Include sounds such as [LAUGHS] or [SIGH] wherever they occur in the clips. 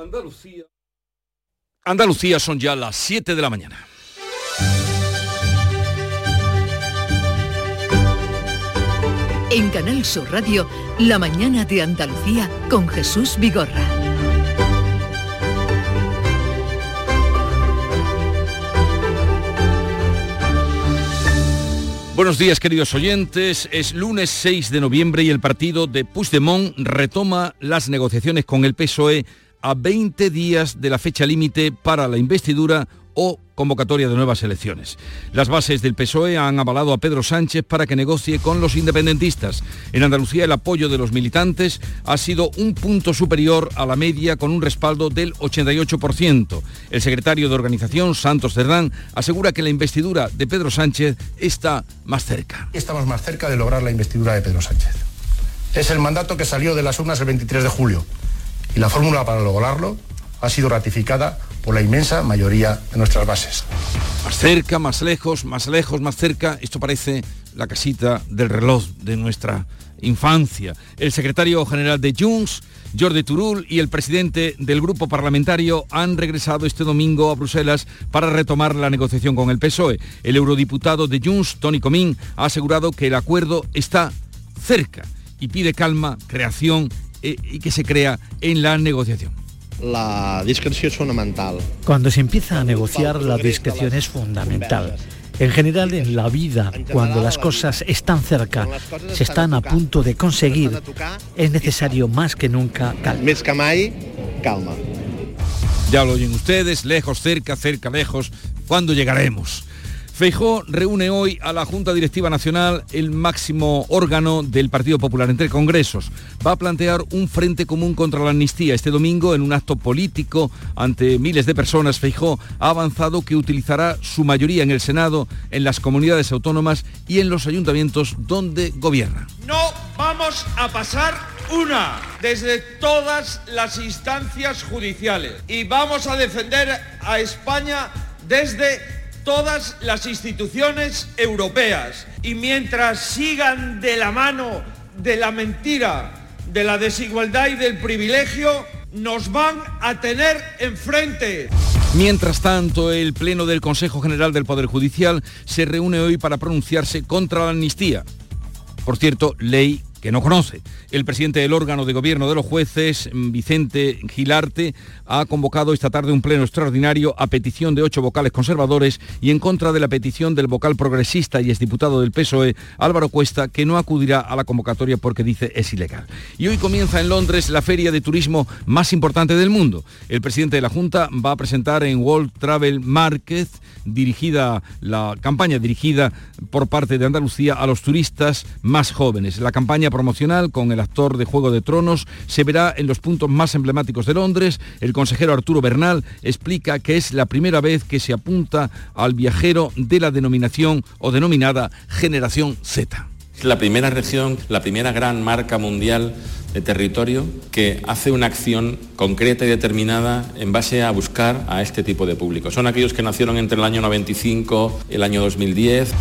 Andalucía. Andalucía son ya las 7 de la mañana. En Canal Sur Radio, La mañana de Andalucía con Jesús Vigorra. Buenos días queridos oyentes, es lunes 6 de noviembre y el partido de Puigdemont retoma las negociaciones con el PSOE a 20 días de la fecha límite para la investidura o convocatoria de nuevas elecciones. Las bases del PSOE han avalado a Pedro Sánchez para que negocie con los independentistas. En Andalucía el apoyo de los militantes ha sido un punto superior a la media con un respaldo del 88%. El secretario de organización, Santos Cerdán, asegura que la investidura de Pedro Sánchez está más cerca. Estamos más cerca de lograr la investidura de Pedro Sánchez. Es el mandato que salió de las urnas el 23 de julio y la fórmula para lograrlo ha sido ratificada por la inmensa mayoría de nuestras bases. Más cerca, más lejos, más lejos, más cerca. Esto parece la casita del reloj de nuestra infancia. El secretario general de Junts, Jordi Turul, y el presidente del grupo parlamentario han regresado este domingo a Bruselas para retomar la negociación con el PSOE. El eurodiputado de Junts, Tony Comín, ha asegurado que el acuerdo está cerca y pide calma, creación y que se crea en la negociación. La discreción es fundamental. Cuando se empieza a negociar, la discreción es fundamental. En general, en la vida, cuando las cosas están cerca, se están a punto de conseguir, es necesario más que nunca calma. calma. Ya lo oyen ustedes, lejos, cerca, cerca, lejos. ¿Cuándo llegaremos? Feijó reúne hoy a la Junta Directiva Nacional, el máximo órgano del Partido Popular entre congresos. Va a plantear un frente común contra la amnistía. Este domingo, en un acto político ante miles de personas, Feijó ha avanzado que utilizará su mayoría en el Senado, en las comunidades autónomas y en los ayuntamientos donde gobierna. No vamos a pasar una desde todas las instancias judiciales y vamos a defender a España desde todas las instituciones europeas. Y mientras sigan de la mano de la mentira, de la desigualdad y del privilegio, nos van a tener enfrente. Mientras tanto, el Pleno del Consejo General del Poder Judicial se reúne hoy para pronunciarse contra la amnistía. Por cierto, ley que no conoce. El presidente del órgano de gobierno de los jueces, Vicente Gilarte, ha convocado esta tarde un pleno extraordinario a petición de ocho vocales conservadores y en contra de la petición del vocal progresista y exdiputado del PSOE, Álvaro Cuesta, que no acudirá a la convocatoria porque dice es ilegal. Y hoy comienza en Londres la feria de turismo más importante del mundo. El presidente de la Junta va a presentar en World Travel Market dirigida la campaña dirigida por parte de Andalucía a los turistas más jóvenes. La campaña promocional con el actor de Juego de Tronos se verá en los puntos más emblemáticos de Londres. El consejero Arturo Bernal explica que es la primera vez que se apunta al viajero de la denominación o denominada Generación Z. La primera región, la primera gran marca mundial de territorio que hace una acción concreta y determinada en base a buscar a este tipo de público. Son aquellos que nacieron entre el año 95 y el año 2010.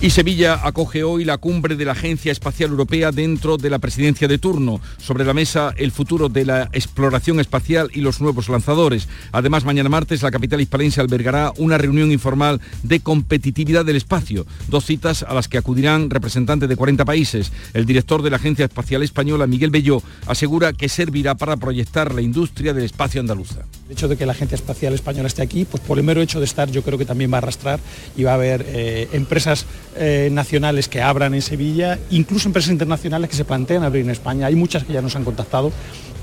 Y Sevilla acoge hoy la cumbre de la Agencia Espacial Europea dentro de la presidencia de turno. Sobre la mesa el futuro de la exploración espacial y los nuevos lanzadores. Además, mañana martes la capital hispalense albergará una reunión informal de competitividad del espacio. Dos citas a las que acudirán representantes de 40 países. El director de la Agencia Espacial Española, Miguel Belló, asegura que servirá para proyectar la industria del espacio andaluza. El hecho de que la Agencia Espacial Española esté aquí, pues por el mero hecho de estar, yo creo que también va a arrastrar y va a haber eh, empresas eh, nacionales que abran en Sevilla, incluso empresas internacionales que se plantean abrir en España. Hay muchas que ya nos han contactado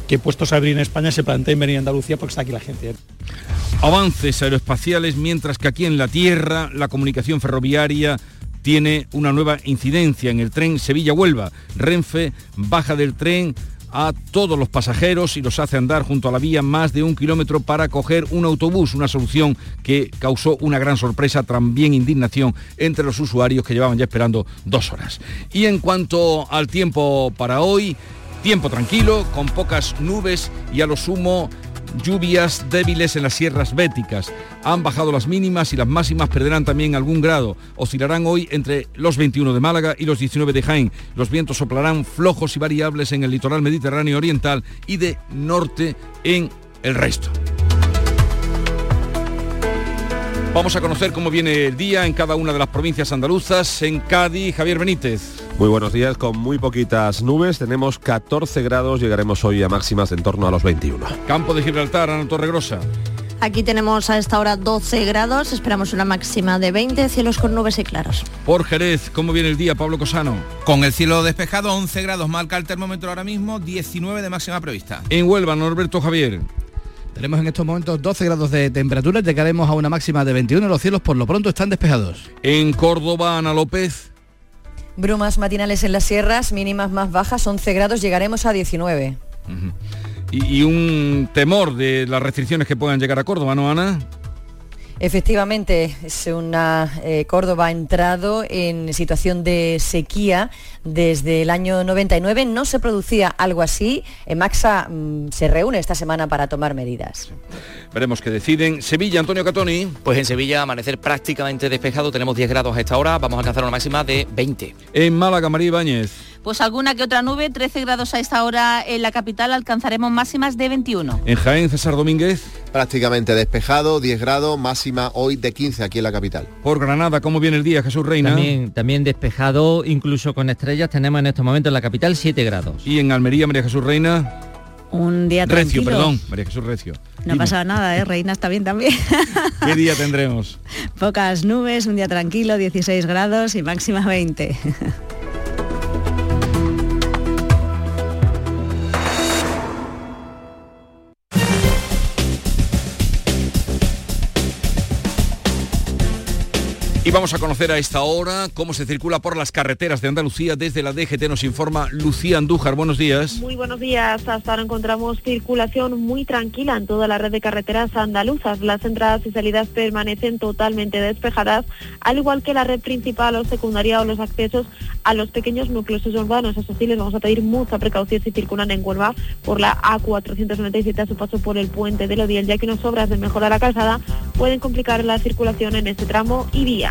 que puestos a abrir en España se planteen venir a Andalucía porque está aquí la gente. Avances aeroespaciales mientras que aquí en la Tierra la comunicación ferroviaria tiene una nueva incidencia en el tren Sevilla-Huelva. Renfe baja del tren a todos los pasajeros y los hace andar junto a la vía más de un kilómetro para coger un autobús, una solución que causó una gran sorpresa, también indignación entre los usuarios que llevaban ya esperando dos horas. Y en cuanto al tiempo para hoy, tiempo tranquilo, con pocas nubes y a lo sumo lluvias débiles en las sierras béticas. Han bajado las mínimas y las máximas perderán también algún grado. Oscilarán hoy entre los 21 de Málaga y los 19 de Jaén. Los vientos soplarán flojos y variables en el litoral mediterráneo oriental y de norte en el resto. Vamos a conocer cómo viene el día en cada una de las provincias andaluzas. En Cádiz, Javier Benítez. Muy buenos días, con muy poquitas nubes. Tenemos 14 grados, llegaremos hoy a máximas en torno a los 21. Campo de Gibraltar, Ana Torregrosa. Aquí tenemos a esta hora 12 grados, esperamos una máxima de 20, cielos con nubes y claros. Por Jerez, ¿cómo viene el día, Pablo Cosano? Con el cielo despejado, 11 grados marca el termómetro ahora mismo, 19 de máxima prevista. En Huelva, Norberto Javier. Tenemos en estos momentos 12 grados de temperatura, llegaremos a una máxima de 21, los cielos por lo pronto están despejados. En Córdoba, Ana López. Brumas matinales en las sierras, mínimas más bajas, 11 grados, llegaremos a 19. y, y, un temor de las restricciones que puedan llegar a Córdoba, ¿no, Ana? Efectivamente, es una eh, Córdoba ha entrado en situación de sequía desde el año 99. No se producía algo así. Maxa mmm, se reúne esta semana para tomar medidas. Veremos qué deciden. Sevilla, Antonio Catoni. Pues en Sevilla amanecer prácticamente despejado. Tenemos 10 grados a esta hora. Vamos a alcanzar una máxima de 20. En Málaga, María Ibáñez. Pues alguna que otra nube, 13 grados a esta hora en la capital, alcanzaremos máximas de 21. En Jaén, César Domínguez. Prácticamente despejado, 10 grados, máxima hoy de 15 aquí en la capital. Por Granada, ¿cómo viene el día, Jesús Reina? También, también despejado, incluso con estrellas, tenemos en estos momentos en la capital 7 grados. Y en Almería, María Jesús Reina. Un día Recio, tranquilo. perdón, María Jesús Recio. No pasa nada, ¿eh? Reina está bien también. [LAUGHS] ¿Qué día tendremos? Pocas nubes, un día tranquilo, 16 grados y máxima 20. [LAUGHS] Y vamos a conocer a esta hora cómo se circula por las carreteras de Andalucía. Desde la DGT nos informa Lucía Andújar. Buenos días. Muy buenos días. Hasta ahora encontramos circulación muy tranquila en toda la red de carreteras andaluzas. Las entradas y salidas permanecen totalmente despejadas, al igual que la red principal o secundaria o los accesos a los pequeños núcleos urbanos. Eso sí, les vamos a pedir mucha precaución si circulan en Huelva por la A497 a su paso por el puente de Lodiel, ya que unas obras de mejora la calzada pueden complicar la circulación en este tramo y vía.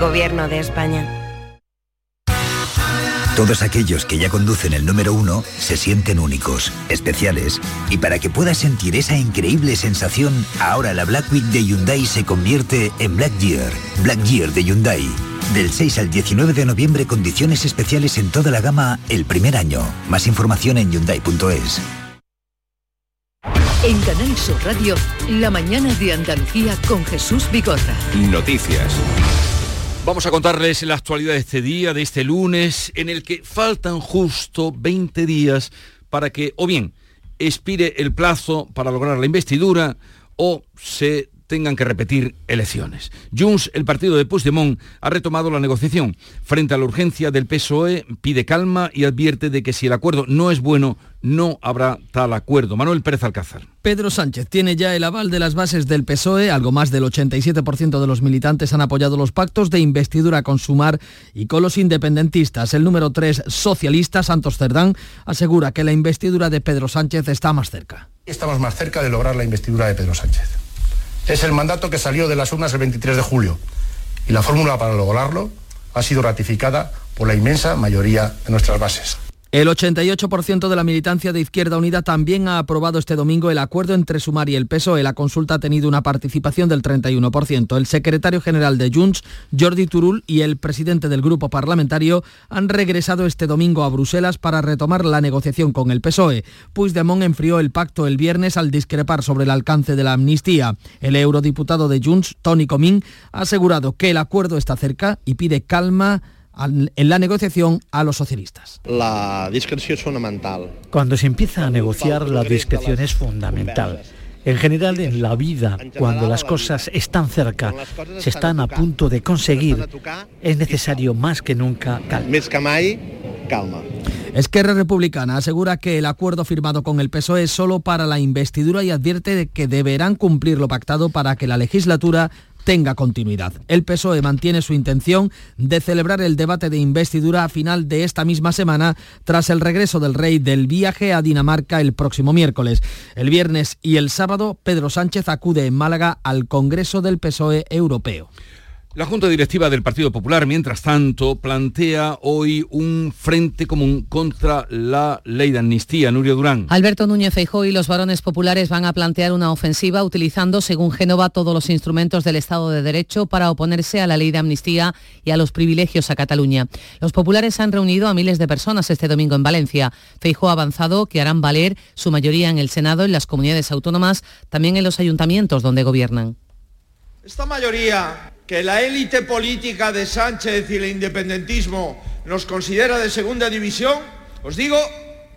Gobierno de España. Todos aquellos que ya conducen el número uno se sienten únicos, especiales. Y para que puedas sentir esa increíble sensación, ahora la Black Week de Hyundai se convierte en Black Year. Black Year de Hyundai. Del 6 al 19 de noviembre, condiciones especiales en toda la gama el primer año. Más información en Hyundai.es. En Canal Sur Radio, la mañana de Andalucía con Jesús Vigorra. Noticias. Vamos a contarles la actualidad de este día, de este lunes, en el que faltan justo 20 días para que o bien expire el plazo para lograr la investidura o se tengan que repetir elecciones. Junts, el partido de Puigdemont, ha retomado la negociación. Frente a la urgencia del PSOE, pide calma y advierte de que si el acuerdo no es bueno, no habrá tal acuerdo. Manuel Pérez Alcázar. Pedro Sánchez tiene ya el aval de las bases del PSOE, algo más del 87% de los militantes han apoyado los pactos de investidura con Sumar y con los independentistas. El número 3 socialista, Santos Cerdán, asegura que la investidura de Pedro Sánchez está más cerca. Estamos más cerca de lograr la investidura de Pedro Sánchez. Es el mandato que salió de las urnas el 23 de julio y la fórmula para lograrlo ha sido ratificada por la inmensa mayoría de nuestras bases. El 88% de la militancia de Izquierda Unida también ha aprobado este domingo el acuerdo entre Sumar y el PSOE. La consulta ha tenido una participación del 31%. El secretario general de Junts, Jordi Turul, y el presidente del grupo parlamentario han regresado este domingo a Bruselas para retomar la negociación con el PSOE. Puigdemont enfrió el pacto el viernes al discrepar sobre el alcance de la amnistía. El eurodiputado de Junts, Tony Comín, ha asegurado que el acuerdo está cerca y pide calma en la negociación a los socialistas. La discreción es fundamental. Cuando se empieza a negociar, la discreción es fundamental. En general, en la vida, cuando las cosas están cerca, se están a punto de conseguir, es necesario más que nunca calma. Esquerra Republicana asegura que el acuerdo firmado con el PSOE es solo para la investidura y advierte de que deberán cumplir lo pactado para que la legislatura tenga continuidad. El PSOE mantiene su intención de celebrar el debate de investidura a final de esta misma semana tras el regreso del rey del viaje a Dinamarca el próximo miércoles. El viernes y el sábado Pedro Sánchez acude en Málaga al Congreso del PSOE europeo. La Junta Directiva del Partido Popular, mientras tanto, plantea hoy un frente común contra la ley de amnistía. Nurio Durán. Alberto Núñez Feijóo y los varones populares van a plantear una ofensiva utilizando, según Génova, todos los instrumentos del Estado de Derecho para oponerse a la ley de amnistía y a los privilegios a Cataluña. Los populares han reunido a miles de personas este domingo en Valencia. Feijóo ha avanzado que harán valer su mayoría en el Senado, en las comunidades autónomas, también en los ayuntamientos donde gobiernan. Esta mayoría que la élite política de Sánchez y el independentismo nos considera de segunda división, os digo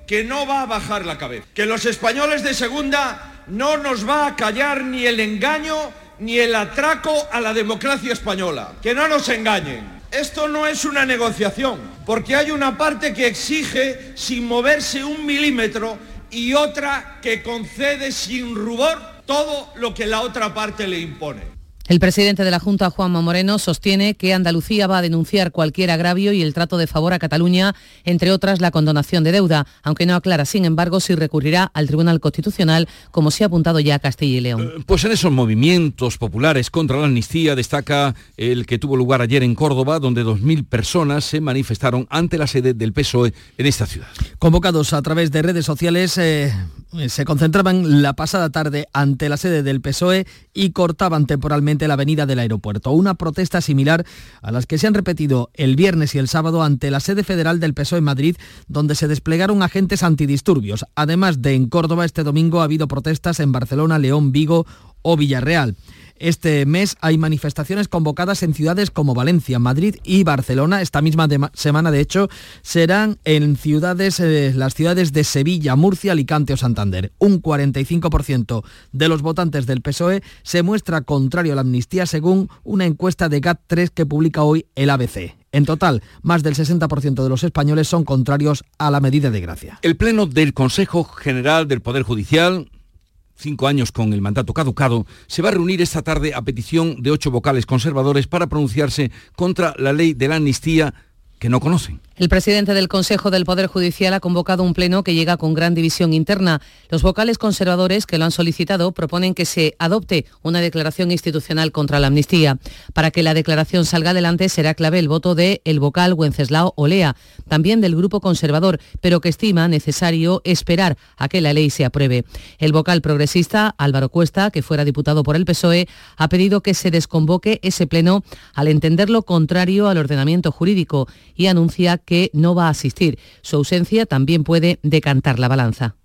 que no va a bajar la cabeza, que los españoles de segunda no nos va a callar ni el engaño ni el atraco a la democracia española. Que no nos engañen. Esto no es una negociación, porque hay una parte que exige sin moverse un milímetro y otra que concede sin rubor todo lo que la otra parte le impone. El presidente de la Junta, Juanma Moreno, sostiene que Andalucía va a denunciar cualquier agravio y el trato de favor a Cataluña, entre otras la condonación de deuda, aunque no aclara, sin embargo, si recurrirá al Tribunal Constitucional, como se ha apuntado ya Castilla y León. Eh, pues en esos movimientos populares contra la amnistía destaca el que tuvo lugar ayer en Córdoba, donde 2.000 personas se manifestaron ante la sede del PSOE en esta ciudad. Convocados a través de redes sociales, eh, se concentraban la pasada tarde ante la sede del PSOE y cortaban temporalmente la avenida del aeropuerto. Una protesta similar a las que se han repetido el viernes y el sábado ante la sede federal del PSOE en Madrid, donde se desplegaron agentes antidisturbios. Además de en Córdoba, este domingo ha habido protestas en Barcelona, León, Vigo o Villarreal. Este mes hay manifestaciones convocadas en ciudades como Valencia, Madrid y Barcelona. Esta misma semana, de hecho, serán en ciudades, eh, las ciudades de Sevilla, Murcia, Alicante o Santander. Un 45% de los votantes del PSOE se muestra contrario a la amnistía según una encuesta de GAT3 que publica hoy el ABC. En total, más del 60% de los españoles son contrarios a la medida de gracia. El Pleno del Consejo General del Poder Judicial cinco años con el mandato caducado, se va a reunir esta tarde a petición de ocho vocales conservadores para pronunciarse contra la ley de la amnistía que no conocen. El presidente del Consejo del Poder Judicial ha convocado un pleno que llega con gran división interna. Los vocales conservadores que lo han solicitado proponen que se adopte una declaración institucional contra la amnistía. Para que la declaración salga adelante será clave el voto de el vocal Wenceslao Olea, también del grupo conservador, pero que estima necesario esperar a que la ley se apruebe. El vocal progresista Álvaro Cuesta, que fuera diputado por el PSOE, ha pedido que se desconvoque ese pleno al entenderlo contrario al ordenamiento jurídico y anuncia que que no va a asistir. Su ausencia también puede decantar la balanza.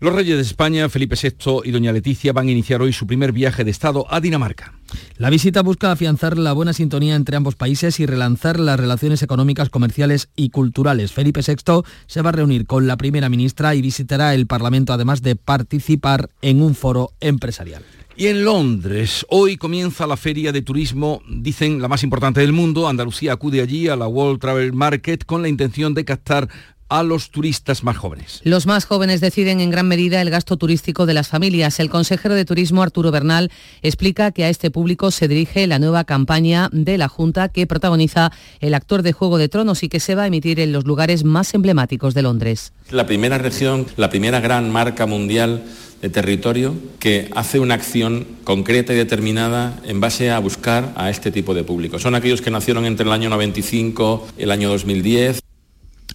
Los reyes de España, Felipe VI y doña Leticia, van a iniciar hoy su primer viaje de Estado a Dinamarca. La visita busca afianzar la buena sintonía entre ambos países y relanzar las relaciones económicas, comerciales y culturales. Felipe VI se va a reunir con la primera ministra y visitará el Parlamento además de participar en un foro empresarial. Y en Londres, hoy comienza la feria de turismo, dicen la más importante del mundo. Andalucía acude allí a la World Travel Market con la intención de captar a los turistas más jóvenes. Los más jóvenes deciden en gran medida el gasto turístico de las familias. El consejero de Turismo Arturo Bernal explica que a este público se dirige la nueva campaña de la Junta que protagoniza el actor de Juego de Tronos y que se va a emitir en los lugares más emblemáticos de Londres. La primera región, la primera gran marca mundial de territorio que hace una acción concreta y determinada en base a buscar a este tipo de público. Son aquellos que nacieron entre el año 95 y el año 2010.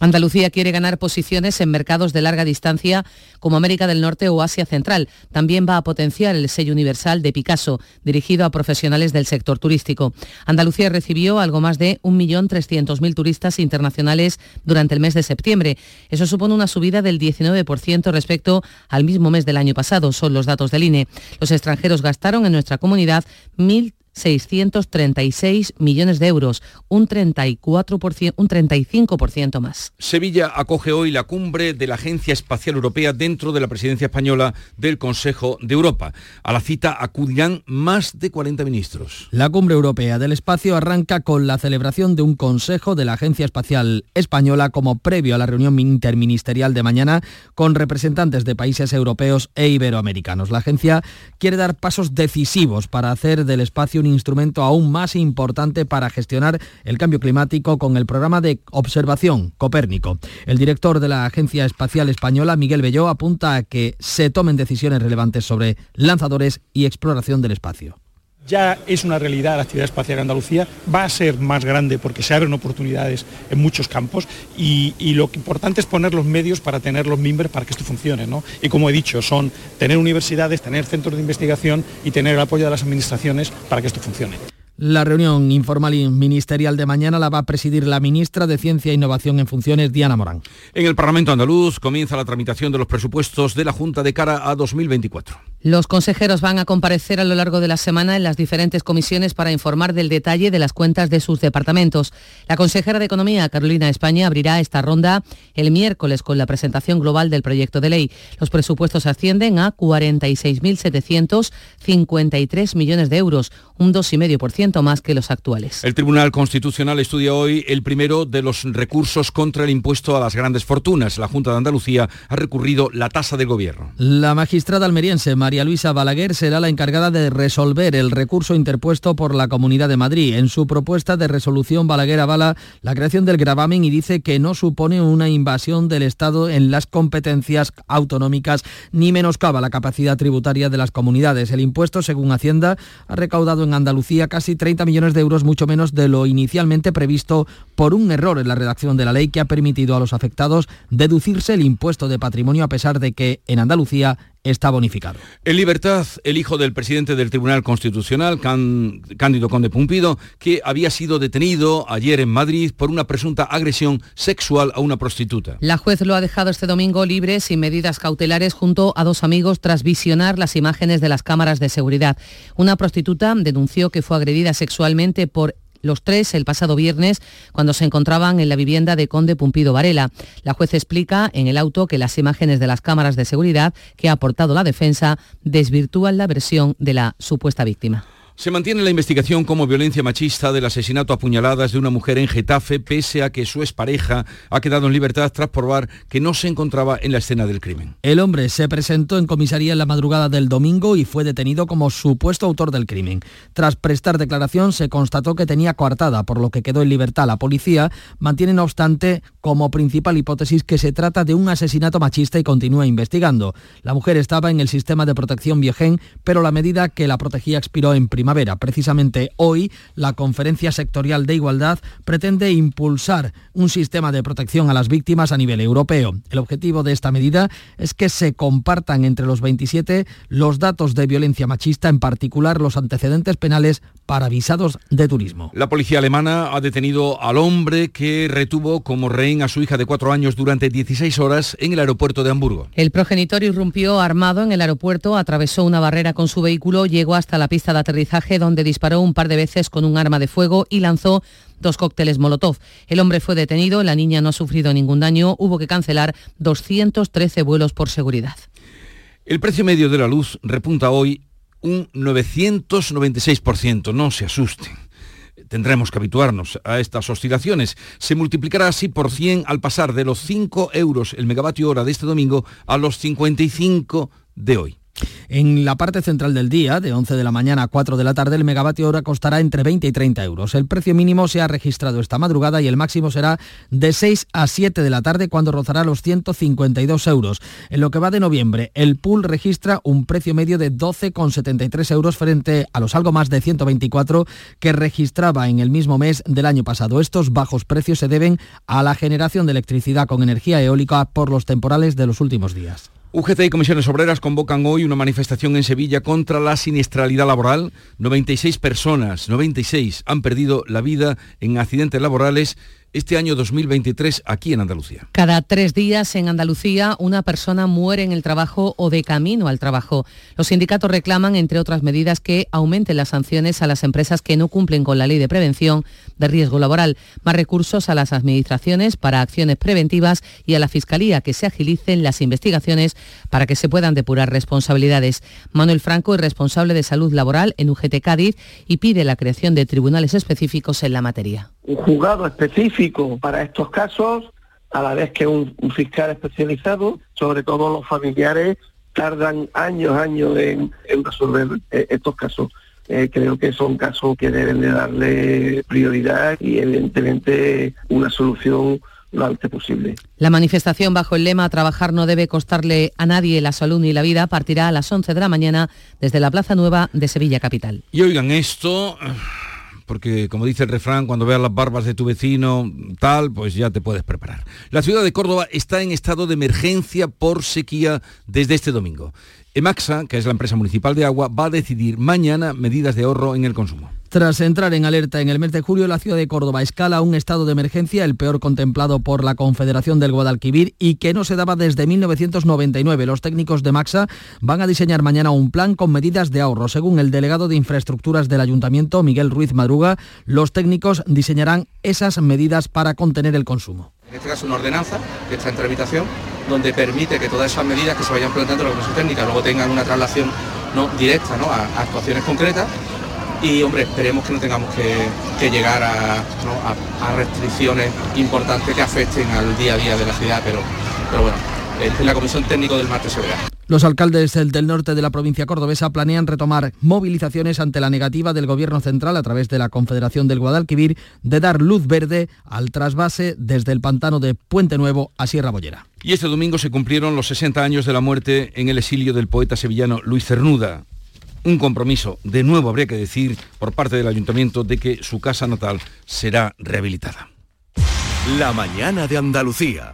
Andalucía quiere ganar posiciones en mercados de larga distancia como América del Norte o Asia Central. También va a potenciar el sello universal de Picasso, dirigido a profesionales del sector turístico. Andalucía recibió algo más de 1.300.000 turistas internacionales durante el mes de septiembre. Eso supone una subida del 19% respecto al mismo mes del año pasado, son los datos del INE. Los extranjeros gastaron en nuestra comunidad 1.000 636 millones de euros, un, 34%, un 35% más. Sevilla acoge hoy la cumbre de la Agencia Espacial Europea dentro de la presidencia española del Consejo de Europa. A la cita acudirán más de 40 ministros. La cumbre europea del espacio arranca con la celebración de un Consejo de la Agencia Espacial Española como previo a la reunión interministerial de mañana con representantes de países europeos e iberoamericanos. La agencia quiere dar pasos decisivos para hacer del espacio un instrumento aún más importante para gestionar el cambio climático con el programa de observación Copérnico. El director de la Agencia Espacial Española, Miguel Belló, apunta a que se tomen decisiones relevantes sobre lanzadores y exploración del espacio. Ya es una realidad la actividad espacial en Andalucía, va a ser más grande porque se abren oportunidades en muchos campos y, lo importante es poner los medios para tener los mimbres para que esto funcione. Y como he dicho, son tener universidades, tener centros de investigación y tener el apoyo de las administraciones para que esto funcione. La reunión informal y ministerial de mañana la va a presidir la ministra de Ciencia e Innovación en funciones, Diana Morán. En el Parlamento andaluz comienza la tramitación de los presupuestos de la Junta de cara a 2024. Los consejeros van a comparecer a lo largo de la semana en las diferentes comisiones para informar del detalle de las cuentas de sus departamentos. La consejera de Economía, Carolina España, abrirá esta ronda el miércoles con la presentación global del proyecto de ley. Los presupuestos ascienden a 46.753 millones de euros, un 2,5% más que los actuales. El Tribunal Constitucional estudia hoy el primero de los recursos contra el impuesto a las grandes fortunas. La Junta de Andalucía ha recurrido la tasa del gobierno. La magistrada almeriense, María Luisa Balaguer será la encargada de resolver el recurso interpuesto por la Comunidad de Madrid. En su propuesta de resolución, Balaguer avala la creación del gravamen y dice que no supone una invasión del Estado en las competencias autonómicas ni menoscaba la capacidad tributaria de las comunidades. El impuesto, según Hacienda, ha recaudado en Andalucía casi 30 millones de euros, mucho menos de lo inicialmente previsto por un error en la redacción de la ley que ha permitido a los afectados deducirse el impuesto de patrimonio a pesar de que en Andalucía está bonificado. En libertad, el hijo del presidente del Tribunal Constitucional, Cándido Conde Pumpido, que había sido detenido ayer en Madrid por una presunta agresión sexual a una prostituta. La juez lo ha dejado este domingo libre sin medidas cautelares junto a dos amigos tras visionar las imágenes de las cámaras de seguridad. Una prostituta denunció que fue agredida sexualmente por los tres el pasado viernes cuando se encontraban en la vivienda de Conde Pumpido Varela. La juez explica en el auto que las imágenes de las cámaras de seguridad que ha aportado la defensa desvirtúan la versión de la supuesta víctima. Se mantiene la investigación como violencia machista del asesinato a puñaladas de una mujer en Getafe, pese a que su expareja ha quedado en libertad tras probar que no se encontraba en la escena del crimen. El hombre se presentó en comisaría en la madrugada del domingo y fue detenido como supuesto autor del crimen. Tras prestar declaración, se constató que tenía coartada, por lo que quedó en libertad. La policía mantiene, no obstante, como principal hipótesis que se trata de un asesinato machista y continúa investigando. La mujer estaba en el sistema de protección Biogen, pero la medida que la protegía expiró en primavera Precisamente hoy, la Conferencia Sectorial de Igualdad pretende impulsar un sistema de protección a las víctimas a nivel europeo. El objetivo de esta medida es que se compartan entre los 27 los datos de violencia machista, en particular los antecedentes penales para visados de turismo. La policía alemana ha detenido al hombre que retuvo como rehén a su hija de cuatro años durante 16 horas en el aeropuerto de Hamburgo. El progenitor irrumpió armado en el aeropuerto, atravesó una barrera con su vehículo, llegó hasta la pista de aterrizaje donde disparó un par de veces con un arma de fuego y lanzó dos cócteles Molotov. El hombre fue detenido, la niña no ha sufrido ningún daño, hubo que cancelar 213 vuelos por seguridad. El precio medio de la luz repunta hoy un 996%. No se asusten. Tendremos que habituarnos a estas oscilaciones. Se multiplicará así por 100 al pasar de los 5 euros el megavatio hora de este domingo a los 55 de hoy. En la parte central del día, de 11 de la mañana a 4 de la tarde, el megavatio hora costará entre 20 y 30 euros. El precio mínimo se ha registrado esta madrugada y el máximo será de 6 a 7 de la tarde cuando rozará los 152 euros. En lo que va de noviembre, el pool registra un precio medio de 12,73 euros frente a los algo más de 124 que registraba en el mismo mes del año pasado. Estos bajos precios se deben a la generación de electricidad con energía eólica por los temporales de los últimos días. UGT y comisiones obreras convocan hoy una manifestación en Sevilla contra la siniestralidad laboral. 96 personas, 96, han perdido la vida en accidentes laborales este año 2023 aquí en Andalucía. Cada tres días en Andalucía una persona muere en el trabajo o de camino al trabajo. Los sindicatos reclaman, entre otras medidas, que aumenten las sanciones a las empresas que no cumplen con la ley de prevención de riesgo laboral, más recursos a las administraciones para acciones preventivas y a la Fiscalía que se agilicen las investigaciones para que se puedan depurar responsabilidades. Manuel Franco es responsable de salud laboral en UGT Cádiz y pide la creación de tribunales específicos en la materia un juzgado específico para estos casos, a la vez que un, fiscal especializado, sobre todo los familiares tardan años, años en, resolver eh, estos casos. Eh, creo que son casos que deben de darle prioridad y evidentemente una solución lo antes posible. La manifestación bajo el lema Trabajar no debe costarle a nadie la salud ni la vida partirá a las 11 de la mañana desde la Plaza Nueva de Sevilla Capital. Y oigan esto, porque como dice el refrán, cuando veas las barbas de tu vecino, tal, pues ya te puedes preparar. La ciudad de Córdoba está en estado de emergencia por sequía desde este domingo. Emaxa, que es la empresa municipal de agua, va a decidir mañana medidas de ahorro en el consumo. Tras entrar en alerta en el mes de julio, la ciudad de Córdoba escala un estado de emergencia, el peor contemplado por la Confederación del Guadalquivir y que no se daba desde 1999. Los técnicos de Maxa van a diseñar mañana un plan con medidas de ahorro. Según el delegado de infraestructuras del ayuntamiento, Miguel Ruiz Madruga, los técnicos diseñarán esas medidas para contener el consumo. En este caso una ordenanza que está en tramitación donde permite que todas esas medidas que se vayan planteando en la Comisión Técnica luego tengan una traslación ¿no? directa ¿no? a actuaciones concretas y hombre, esperemos que no tengamos que, llegar a, restricciones importantes que afecten al día a día de la ciudad, pero, pero bueno, en la comisión técnica del martes se verá. Los alcaldes del norte de la provincia cordobesa planean retomar movilizaciones ante la negativa del Gobierno central a través de la Confederación del Guadalquivir de dar luz verde al trasvase desde el pantano de Puente Nuevo a Sierra Bollera. Y este domingo se cumplieron los 60 años de la muerte en el exilio del poeta sevillano Luis Cernuda un compromiso, de nuevo habría que decir, por parte del ayuntamiento de que su casa natal será rehabilitada. La mañana de Andalucía.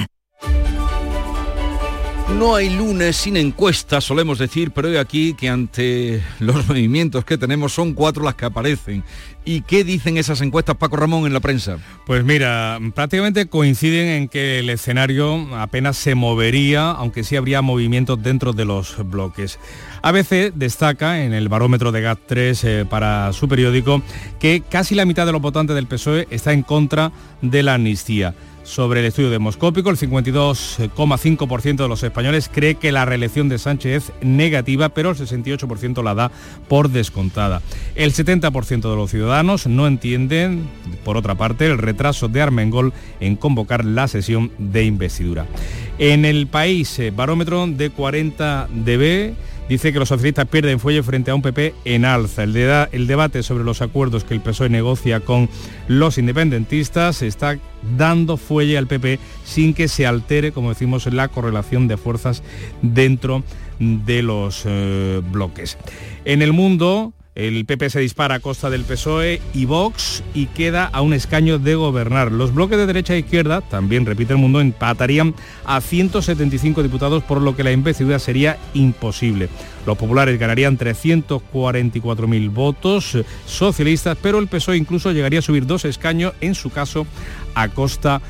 No hay lunes sin encuestas, solemos decir, pero hoy aquí que ante los movimientos que tenemos son cuatro las que aparecen. ¿Y qué dicen esas encuestas, Paco Ramón, en la prensa? Pues mira, prácticamente coinciden en que el escenario apenas se movería, aunque sí habría movimientos dentro de los bloques. ABC destaca en el barómetro de GAT3 eh, para su periódico que casi la mitad de los votantes del PSOE está en contra de la amnistía sobre el estudio demoscópico. El 52,5% de los españoles cree que la reelección de Sánchez es negativa, pero el 68% la da por descontada. El 70% de los ciudadanos no entienden, por otra parte, el retraso de Armengol en convocar la sesión de investidura. En el país, eh, barómetro de 40 dB, dice que los socialistas pierden fuelle frente a un PP en alza. El, el, debate sobre los acuerdos que el PSOE negocia con los independentistas está dando fuelle al PP sin que se altere, como decimos, la correlación de fuerzas dentro de los eh, bloques. En el mundo, el PP se dispara a costa del PSOE y Vox y queda a un escaño de gobernar. Los bloques de derecha e izquierda, también repite el mundo, empatarían a 175 diputados, por lo que la investidura sería imposible. Los populares ganarían 344.000 votos socialistas, pero el PSOE incluso llegaría a subir dos escaños, en su caso, a costa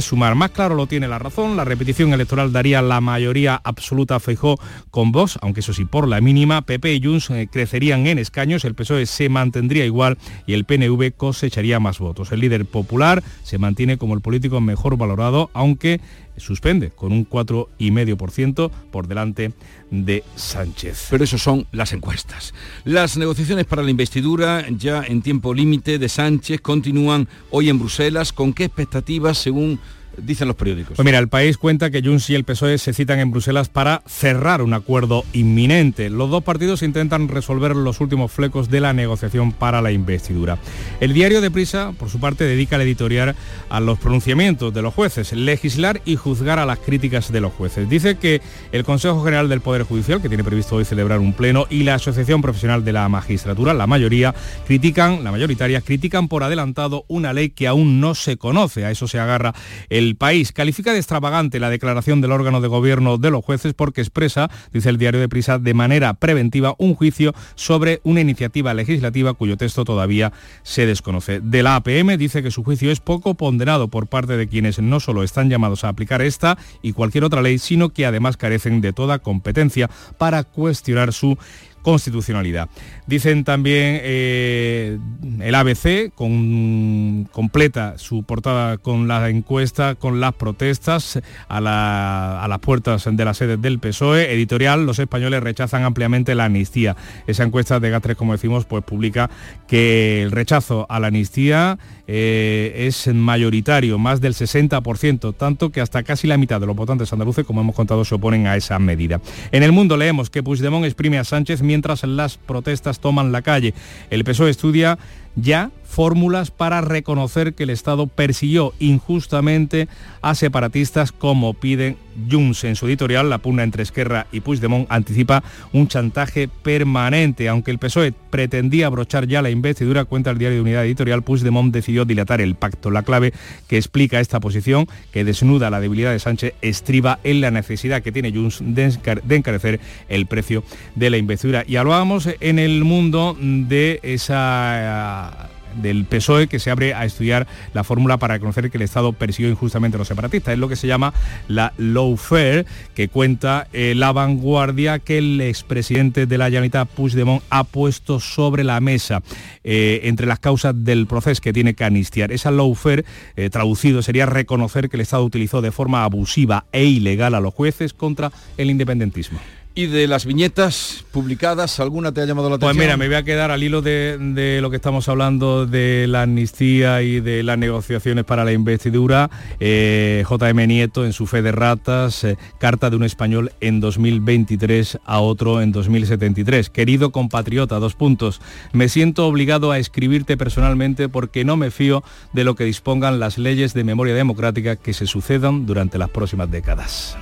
sumar. Más claro lo tiene la razón, la repetición electoral daría la mayoría absoluta Feijó con Vox, aunque eso sí por la mínima, PP y Junts eh, crecerían en escaños, el PSOE se mantendría igual y el PNV cosecharía más votos. El líder popular se mantiene como el político mejor valorado, aunque suspende con un 4,5% por delante de Sánchez. Pero eso son las encuestas. Las negociaciones para la investidura ya en tiempo límite de Sánchez continúan hoy en Bruselas. ¿Con qué expectativas según dicen los periódicos. Pues mira, el país cuenta que Junts y el PSOE se citan en Bruselas para cerrar un acuerdo inminente. Los dos partidos intentan resolver los últimos flecos de la negociación para la investidura. El diario de Prisa, por su parte, dedica el editorial a los pronunciamientos de los jueces, legislar y juzgar a las críticas de los jueces. Dice que el Consejo General del Poder Judicial, que tiene previsto hoy celebrar un pleno, y la Asociación Profesional de la Magistratura, la mayoría, critican, la mayoritaria, critican por adelantado una ley que aún no se conoce. A eso se agarra el país. Califica de extravagante la declaración del órgano de gobierno de los jueces porque expresa, dice el diario de Prisa, de manera preventiva un juicio sobre una iniciativa legislativa cuyo texto todavía se desconoce. De la APM dice que su juicio es poco ponderado por parte de quienes no solo están llamados a aplicar esta y cualquier otra ley, sino que además carecen de toda competencia para cuestionar su constitucionalidad. Dicen también eh, el ABC, con, completa su portada con la encuesta, con las protestas a, las puertas de la sede del PSOE. Editorial, los españoles rechazan ampliamente la amnistía. Esa encuesta de Gatres, como decimos, pues publica que el rechazo a la amnistía eh, es mayoritario, más del 60%, tanto que hasta casi la mitad de los votantes andaluces, como hemos contado, se oponen a esa medida. En el mundo leemos que Puigdemont exprime a Sánchez mientras las protestas toman la calle. El PSOE estudia ya fórmulas para reconocer que el Estado persiguió injustamente a separatistas como piden Junts. En su editorial, la pugna entre Esquerra y Puigdemont anticipa un chantaje permanente. Aunque el PSOE pretendía abrochar ya la investidura, cuenta el diario de Unidad Editorial, Puigdemont decidió dilatar el pacto. La clave que explica esta posición, que desnuda la debilidad de Sánchez, estriba en la necesidad que tiene Junts de encarecer el precio de la investidura. Y hablábamos en el mundo de esa del PSOE que se abre a estudiar la fórmula para reconocer que el Estado persiguió injustamente a los separatistas. Es lo que se llama la lawfare, que cuenta eh, la vanguardia que el expresidente de la Generalitat, Puigdemont, ha puesto sobre la mesa eh, entre las causas del proceso que tiene que anistiar. Esa lawfare, eh, traducido, sería reconocer que el Estado utilizó de forma abusiva e ilegal a los jueces contra el independentismo. Y de las viñetas publicadas, ¿alguna te ha llamado la atención? Pues mira, me voy a quedar al hilo de, lo que estamos hablando de la amnistía y de las negociaciones para la investidura. Eh, JM Nieto en su fe de ratas, eh, carta de un español en 2023 a otro en 2073. Querido compatriota, dos puntos. Me siento obligado a escribirte personalmente porque no me fío de lo que dispongan las leyes de memoria democrática que se sucedan durante las próximas décadas.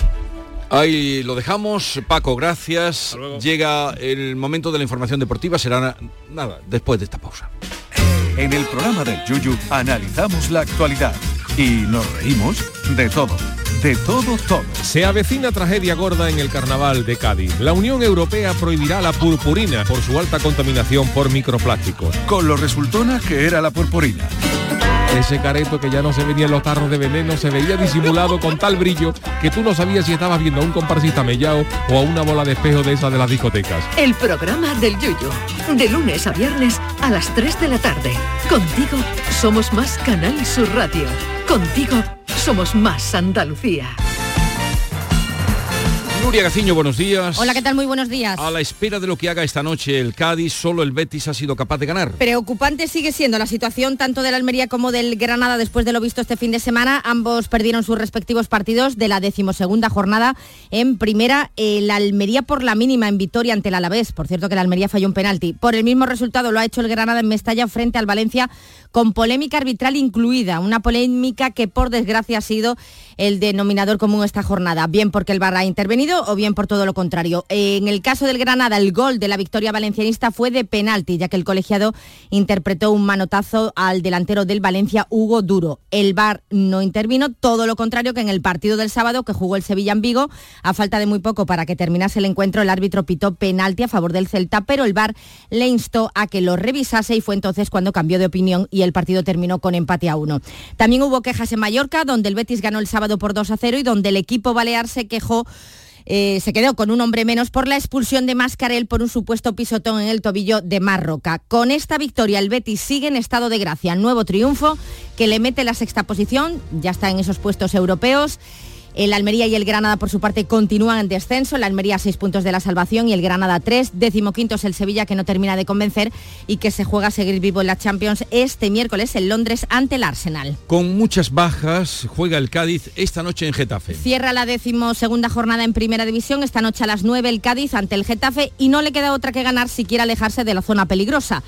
Ahí lo dejamos. Paco, gracias. Llega el momento de la información deportiva. Será nada, después de esta pausa. En el programa del Yuyu analizamos la actualidad y nos reímos de todo. De todo, todo. Se avecina tragedia gorda en el carnaval de Cádiz. La Unión Europea prohibirá la purpurina por su alta contaminación por microplásticos. Con lo resultona que era la purpurina. Ese careto que ya no se veía en los tarros de veneno se veía disimulado con tal brillo que tú no sabías si estabas viendo a un comparsista mellao o a una bola de espejo de esas de las discotecas. El programa del Yuyo. De lunes a viernes a las 3 de la tarde. Contigo somos más Canal Sur Radio. Contigo somos más Andalucía. Nuria Gaciño, buenos días. Hola, ¿qué tal? Muy buenos días. A la espera de lo que haga esta noche el Cádiz, solo el Betis ha sido capaz de ganar. Preocupante sigue siendo la situación tanto del Almería como del Granada después de lo visto este fin de semana. Ambos perdieron sus respectivos partidos de la decimosegunda jornada en primera. El Almería por la mínima en Vitoria ante el Alavés. Por cierto que el Almería falló un penalti. Por el mismo resultado lo ha hecho el Granada en Mestalla frente al Valencia con polémica arbitral incluida. Una polémica que por desgracia ha sido el denominador común esta jornada. Bien porque el VAR ha intervenido o bien por todo lo contrario. En el caso del Granada, el gol de la victoria valencianista fue de penalti, ya que el colegiado interpretó un manotazo al delantero del Valencia, Hugo Duro. El VAR no intervino, todo lo contrario que en el partido del sábado que jugó el Sevilla en Vigo, a falta de muy poco para que terminase el encuentro, el árbitro pitó penalti a favor del Celta, pero el VAR le instó a que lo revisase y fue entonces cuando cambió de opinión y el partido terminó con empate a uno. También hubo quejas en Mallorca, donde el Betis ganó el sábado por 2 a 0 y donde el equipo balear se quejó eh, se quedó con un hombre menos por la expulsión de Mascarel por un supuesto pisotón en el tobillo de Marroca. Con esta victoria el Betis sigue en estado de gracia. Nuevo triunfo que le mete la sexta posición, ya está en esos puestos europeos El Almería y el Granada, por su parte, continúan en descenso. La Almería seis puntos de la salvación y el Granada tres. Décimo quinto es el Sevilla, que no termina de convencer y que se juega a seguir vivo en la Champions este miércoles en Londres ante el Arsenal. Con muchas bajas, juega el Cádiz esta noche en Getafe. Cierra la décimo segunda jornada en Primera División. Esta noche a las 9 el Cádiz ante el Getafe y no le queda otra que ganar si quiere alejarse de la zona peligrosa.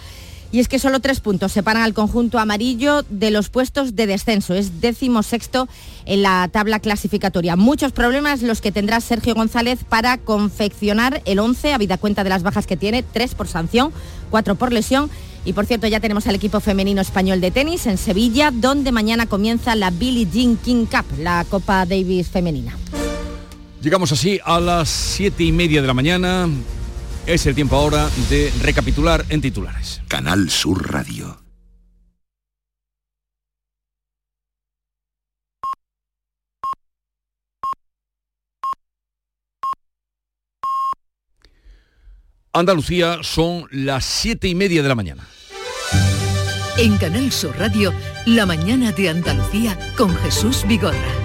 Y es que solo tres puntos separan al conjunto amarillo de los puestos de descenso. Es décimo sexto en la tabla clasificatoria. Muchos problemas los que tendrá Sergio González para confeccionar el 11, habida cuenta de las bajas que tiene, tres por sanción, cuatro por lesión. Y por cierto, ya tenemos al equipo femenino español de tenis en Sevilla, donde mañana comienza la Billie Jean King Cup, la Copa Davis femenina. Llegamos así a las siete y media de la mañana. Es el tiempo ahora de recapitular en titulares. Canal Sur Radio. Andalucía son las siete y media de la mañana. En Canal Sur Radio, la mañana de Andalucía con Jesús Vigorra.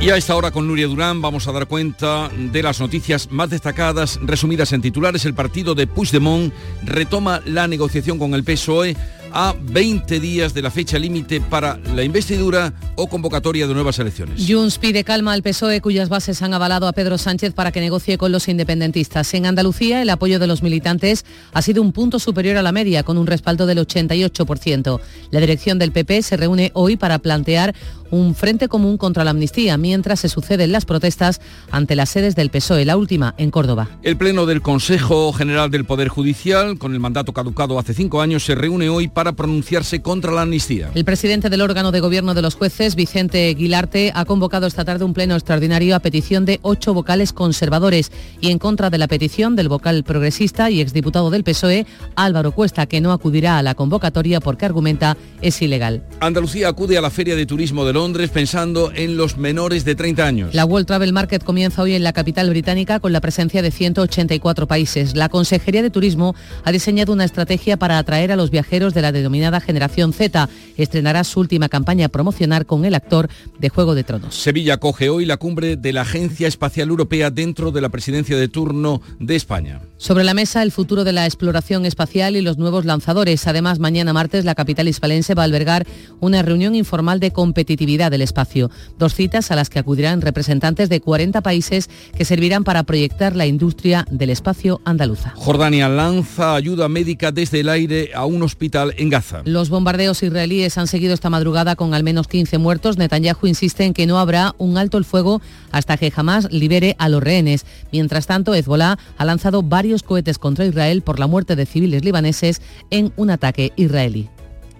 Y a esta hora con Nuria Durán vamos a dar cuenta de las noticias más destacadas resumidas en titulares. El partido de Puigdemont retoma la negociación con el PSOE a 20 días de la fecha límite para la investidura o convocatoria de nuevas elecciones. Junts pide calma al PSOE cuyas bases han avalado a Pedro Sánchez para que negocie con los independentistas. En Andalucía el apoyo de los militantes ha sido un punto superior a la media con un respaldo del 88%. La dirección del PP se reúne hoy para plantear un frente común contra la amnistía mientras se suceden las protestas ante las sedes del PSOE, la última en Córdoba. El Pleno del Consejo General del Poder Judicial, con el mandato caducado hace cinco años, se reúne hoy para pronunciarse contra la amnistía. El presidente del órgano de gobierno de los jueces, Vicente Guilarte, ha convocado esta tarde un pleno extraordinario a petición de ocho vocales conservadores y en contra de la petición del vocal progresista y exdiputado del PSOE, Álvaro Cuesta, que no acudirá a la convocatoria porque argumenta es ilegal. Andalucía acude a la Feria de Turismo de Londres pensando en los menores de 30 años. La World Travel Market comienza hoy en la capital británica con la presencia de 184 países. La Consejería de Turismo ha diseñado una estrategia para atraer a los viajeros de la denominada Generación Z. Estrenará su última campaña promocional con el actor de Juego de Tronos. Sevilla coge hoy la cumbre de la Agencia Espacial Europea dentro de la presidencia de turno de España. Sobre la mesa el futuro de la exploración espacial y los nuevos lanzadores. Además, mañana martes la capital hispalense va a albergar una reunión informal de competitividad del espacio. Dos citas a las que acudirán representantes de 40 países que servirán para proyectar la industria del espacio andaluza. Jordania lanza ayuda médica desde el aire a un hospital en Gaza. Los bombardeos israelíes han seguido esta madrugada con al menos 15 muertos. Netanyahu insiste en que no habrá un alto el fuego hasta que jamás libere a los rehenes. Mientras tanto, Hezbollah ha lanzado varios cohetes contra Israel por la muerte de civiles libaneses en un ataque israelí.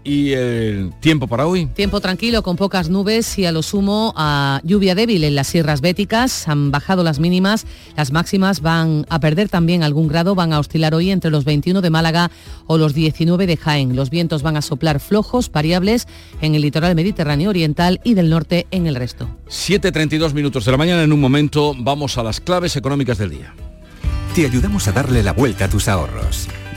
¿Y el tiempo para hoy? Tiempo tranquilo, con pocas nubes y a lo sumo a lluvia débil en las sierras béticas. Han bajado las mínimas, las máximas van a perder también algún grado, van a oscilar hoy entre los 21 de Málaga o los 19 de Jaén. Los vientos van a soplar flojos, variables en el litoral mediterráneo oriental y del norte en el resto. 7.32 minutos de la mañana, en un momento vamos a las claves económicas del día. Te ayudamos a darle la vuelta a tus ahorros.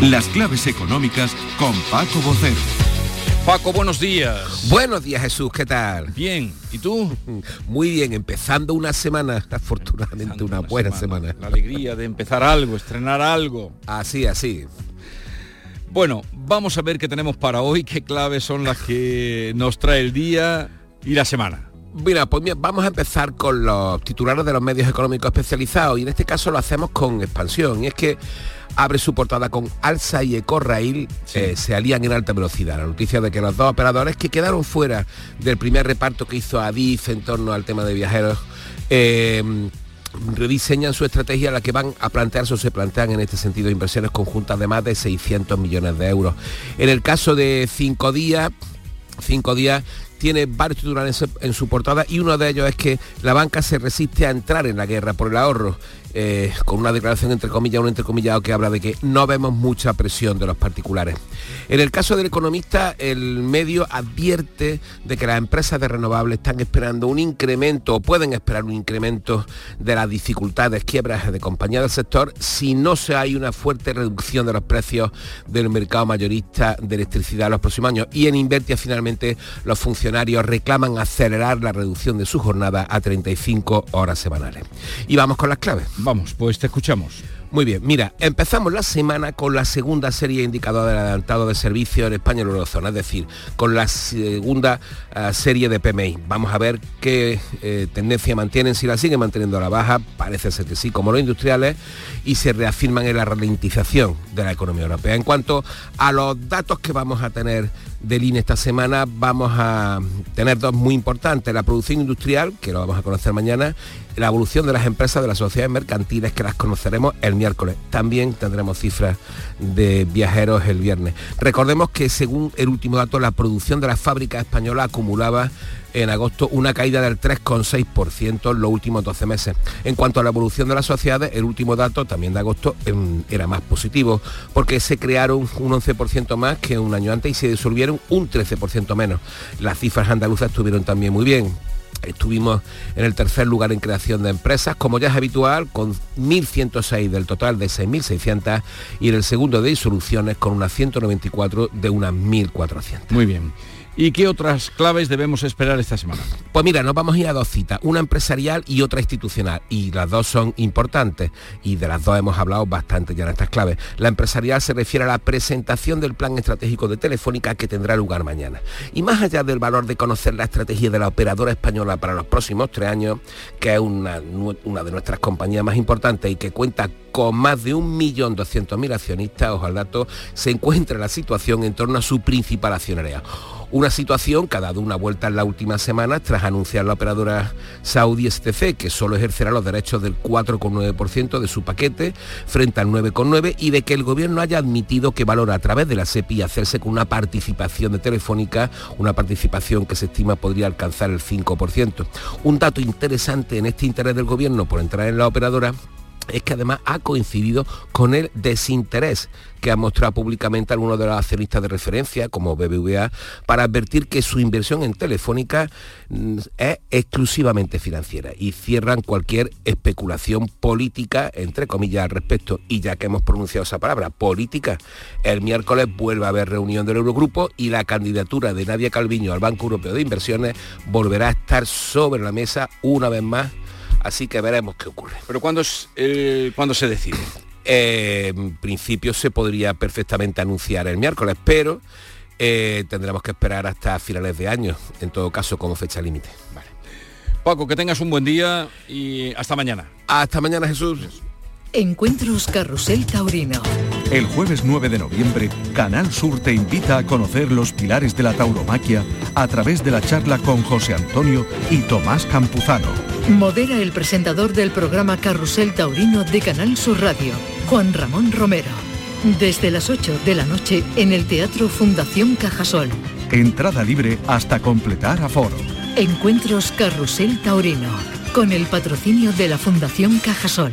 Las claves económicas con Paco Bocero. Paco, buenos días. Buenos días Jesús, ¿qué tal? Bien, ¿y tú? [LAUGHS] Muy bien, empezando una semana, afortunadamente una, buena semana. La alegría de empezar algo, estrenar algo. Así, así. Bueno, vamos a ver qué tenemos para hoy, qué claves son las que nos trae el día y la semana. Mira, pues mira, vamos a empezar con los titulares de los medios económicos especializados y en este caso lo hacemos con expansión. Y es que abre su portada con Alsa y Ecorail eh, se alían en alta velocidad. La noticia de que los dos operadores que quedaron fuera del primer reparto que hizo Adif en torno al tema de viajeros eh, rediseñan su estrategia la que van a plantearse o se plantean en este sentido inversiones conjuntas de más de 600 millones de euros. En el caso de cinco días, cinco días tiene varios titulares en su portada y uno de ellos es que la banca se resiste a entrar en la guerra por el ahorro. Eh, con una declaración entre comillas, un entrecomillado que habla de que no vemos mucha presión de los particulares. En el caso del economista, el medio advierte de que las empresas de renovables están esperando un incremento o pueden esperar un incremento de las dificultades, quiebras de compañías del sector si no se hay una fuerte reducción de los precios del mercado mayorista de electricidad en los próximos años. Y en Invertia finalmente los funcionarios reclaman acelerar la reducción de su jornada a 35 horas semanales. Y vamos con las claves. Vamos, pues te escuchamos. Muy bien, mira, empezamos la semana con la segunda serie de indicadores adelantado de servicio en España y la Eurozona, es decir, con la segunda uh, serie de PMI. Vamos a ver qué eh, tendencia mantienen, si la siguen manteniendo a la baja, parece ser que sí, como los industriales, y se reafirman en la ralentización de la economía europea. En cuanto a los datos que vamos a tener del INE esta semana, vamos a tener dos muy importantes, la producción industrial, que lo vamos a conocer mañana, la evolución de las empresas de las sociedades mercantiles que las conoceremos el miércoles. También tendremos cifras de viajeros el viernes. Recordemos que según el último dato, la producción de las fábricas españolas acumulaba en agosto una caída del 3,6% en los últimos 12 meses. En cuanto a la evolución de las sociedades, el último dato también de agosto em, era más positivo, porque se crearon un 11% más que un año antes y se disolvieron un 13% menos. Las cifras andaluzas estuvieron también muy bien. Estuvimos en el tercer lugar en creación de empresas, como ya es habitual, con 1.106 del total de 6.600 y en el segundo de disoluciones con unas 194 de unas 1.400. Muy bien. ¿Y qué otras claves debemos esperar esta semana? Pues mira, nos vamos a ir a dos citas, una empresarial y otra institucional, y las dos son importantes, y de las dos hemos hablado bastante ya en estas claves. La empresarial se refiere a la presentación del plan estratégico de Telefónica que tendrá lugar mañana. Y más allá del valor de conocer la estrategia de la operadora española para los próximos tres años, que es una, de nuestras compañías más importantes y que cuenta con más de 1.200.000 accionistas, ojo al dato, se encuentra la situación en torno a su principal accionaria. Una situación que ha dado una vuelta en la última semana tras anunciar la operadora Saudi STC que solo ejercerá los derechos del 4,9% de su paquete frente al 9,9% y de que el gobierno haya admitido que valora a través de la SEPI hacerse con una participación de Telefónica, una participación que se estima podría alcanzar el 5%. Un dato interesante en este interés del gobierno por entrar en la operadora es que además ha coincidido con el desinterés que ha mostrado públicamente algunos de los accionistas de referencia, como BBVA, para advertir que su inversión en Telefónica mm, es exclusivamente financiera y cierran cualquier especulación política, entre comillas, al respecto. Y ya que hemos pronunciado esa palabra, política, el miércoles vuelve a haber reunión del Eurogrupo y la candidatura de Nadia Calviño al Banco Europeo de Inversiones volverá a estar sobre la mesa una vez más Así que veremos qué ocurre. ¿Pero cuándo, es, eh, ¿cuándo se decide? Eh, en principio se podría perfectamente anunciar el miércoles, pero eh, tendremos que esperar hasta finales de año, en todo caso como fecha límite. Vale. Paco, que tengas un buen día y hasta mañana. Hasta mañana, Jesús. Encuentros Carrusel Taurino. El jueves 9 de noviembre, Canal Sur te invita a conocer los pilares de la tauromaquia a través de la charla con José Antonio y Tomás Campuzano. Modera el presentador del programa Carrusel Taurino de Canal Sur Radio, Juan Ramón Romero. Desde las 8 de la noche en el Teatro Fundación Cajasol. Entrada libre hasta completar aforo. Encuentros Carrusel Taurino, con el patrocinio de la Fundación Cajasol.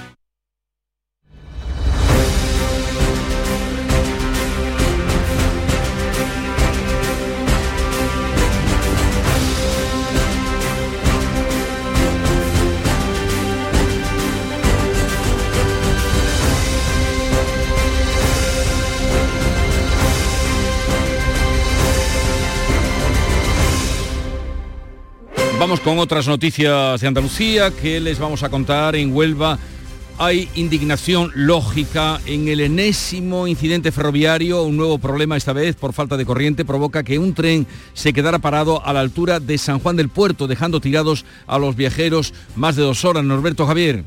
Con otras noticias de Andalucía que les vamos a contar en Huelva. Hay indignación lógica en el enésimo incidente ferroviario. Un nuevo problema esta vez por falta de corriente provoca que un tren se quedara parado a la altura de San Juan del Puerto, dejando tirados a los viajeros más de dos horas. Norberto Javier.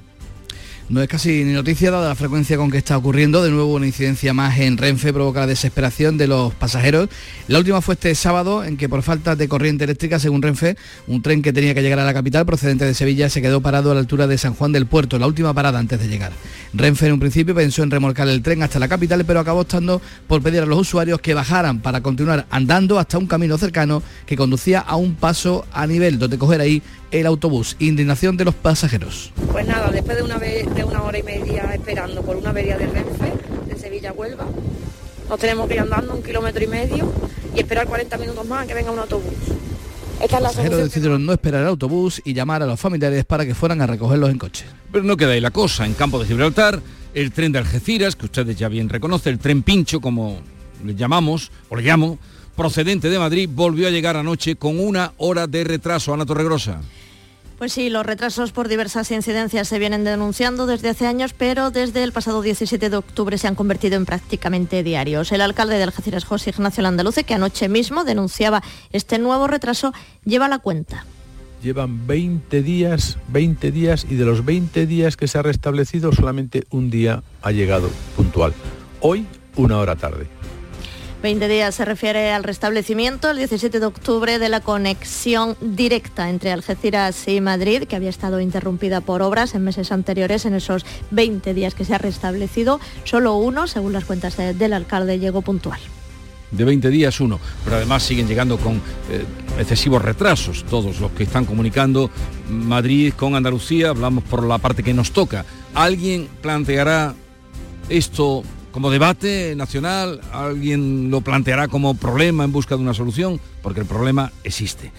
No es casi ni noticia dada la frecuencia con que está ocurriendo. De nuevo una incidencia más en Renfe provoca la desesperación de los pasajeros. La última fue este sábado en que por falta de corriente eléctrica, según Renfe, un tren que tenía que llegar a la capital procedente de Sevilla se quedó parado a la altura de San Juan del Puerto, la última parada antes de llegar. Renfe en un principio pensó en remolcar el tren hasta la capital, pero acabó optando por pedir a los usuarios que bajaran para continuar andando hasta un camino cercano que conducía a un paso a nivel, donde coger ahí el autobús. Indignación de los pasajeros. Pues nada, después de una, de una hora y media esperando por una avería de Renfe, de Sevilla a Huelva, nos tenemos que ir andando un kilómetro y medio y esperar 40 minutos más a que venga un autobús. Esta los pasajeros decidieron no esperar el autobús y llamar a los familiares para que fueran a recogerlos en coche. Pero no queda ahí la cosa. En Campo de Gibraltar, el tren de Algeciras, que ustedes ya bien reconocen, el tren pincho, como le llamamos, o le llamo, procedente de Madrid, volvió a llegar anoche con una hora de retraso. Ana Torregrosa. Pues sí, los retrasos por diversas incidencias se vienen denunciando desde hace años, pero desde el pasado 17 de octubre se han convertido en prácticamente diarios. El alcalde de Algeciras, José Ignacio Landaluce, que anoche mismo denunciaba este nuevo retraso, lleva la cuenta. Llevan 20 días, 20 días y de los 20 días que se ha restablecido solamente un día ha llegado puntual. Hoy, una hora tarde. 20 días se refiere al restablecimiento el 17 de octubre de la conexión directa entre Algeciras y Madrid, que había estado interrumpida por obras en meses anteriores. En esos 20 días que se ha restablecido, solo uno, según las cuentas del alcalde, llegó puntual de 20 días uno, pero además siguen llegando con eh, excesivos retrasos todos los que están comunicando Madrid con Andalucía, hablamos por la parte que nos toca. ¿Alguien planteará esto como debate nacional, alguien lo planteará como problema en busca de una solución, porque el problema existe.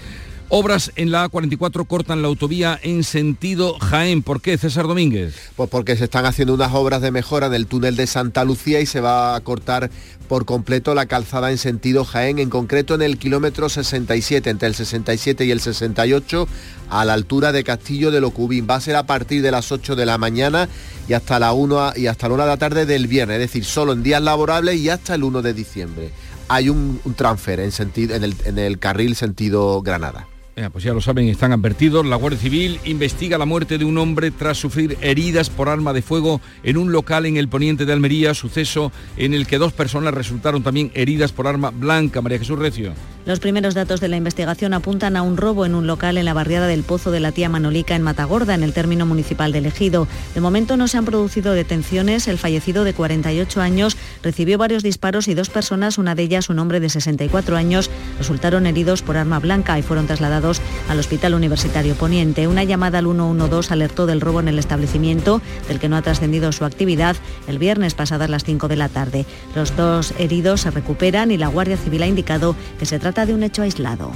Obras en la A44 cortan la autovía en sentido Jaén. ¿Por qué, César Domínguez? Pues porque se están haciendo unas obras de mejora en el túnel de Santa Lucía y se va a cortar por completo la calzada en sentido Jaén, en concreto en el kilómetro 67, entre el 67 y el 68, a la altura de Castillo de Locubín. Va a ser a partir de las 8 de la mañana y hasta la 1 y hasta la 1 de la tarde del viernes, es decir, solo en días laborables y hasta el 1 de diciembre. Hay un, transfer en, sentido, en el carril sentido Granada pues ya lo saben, están advertidos. La Guardia Civil investiga la muerte de un hombre tras sufrir heridas por arma de fuego en un local en el poniente de Almería, suceso en el que dos personas resultaron también heridas por arma blanca. María Jesús Recio. Los primeros datos de la investigación apuntan a un robo en un local en la barriada del Pozo de la Tía Manolica en Matagorda, en el término municipal de Ejido. De momento no se han producido detenciones. El fallecido de 48 años recibió varios disparos y dos personas, una de ellas un hombre de 64 años, resultaron heridos por arma blanca y fueron trasladados al Hospital Universitario Poniente. Una llamada al 112 alertó del robo en el establecimiento, del que no ha trascendido su actividad, el viernes pasadas las 5 de la tarde. Los dos heridos se recuperan y la Guardia Civil ha indicado que se trata de un hecho aislado.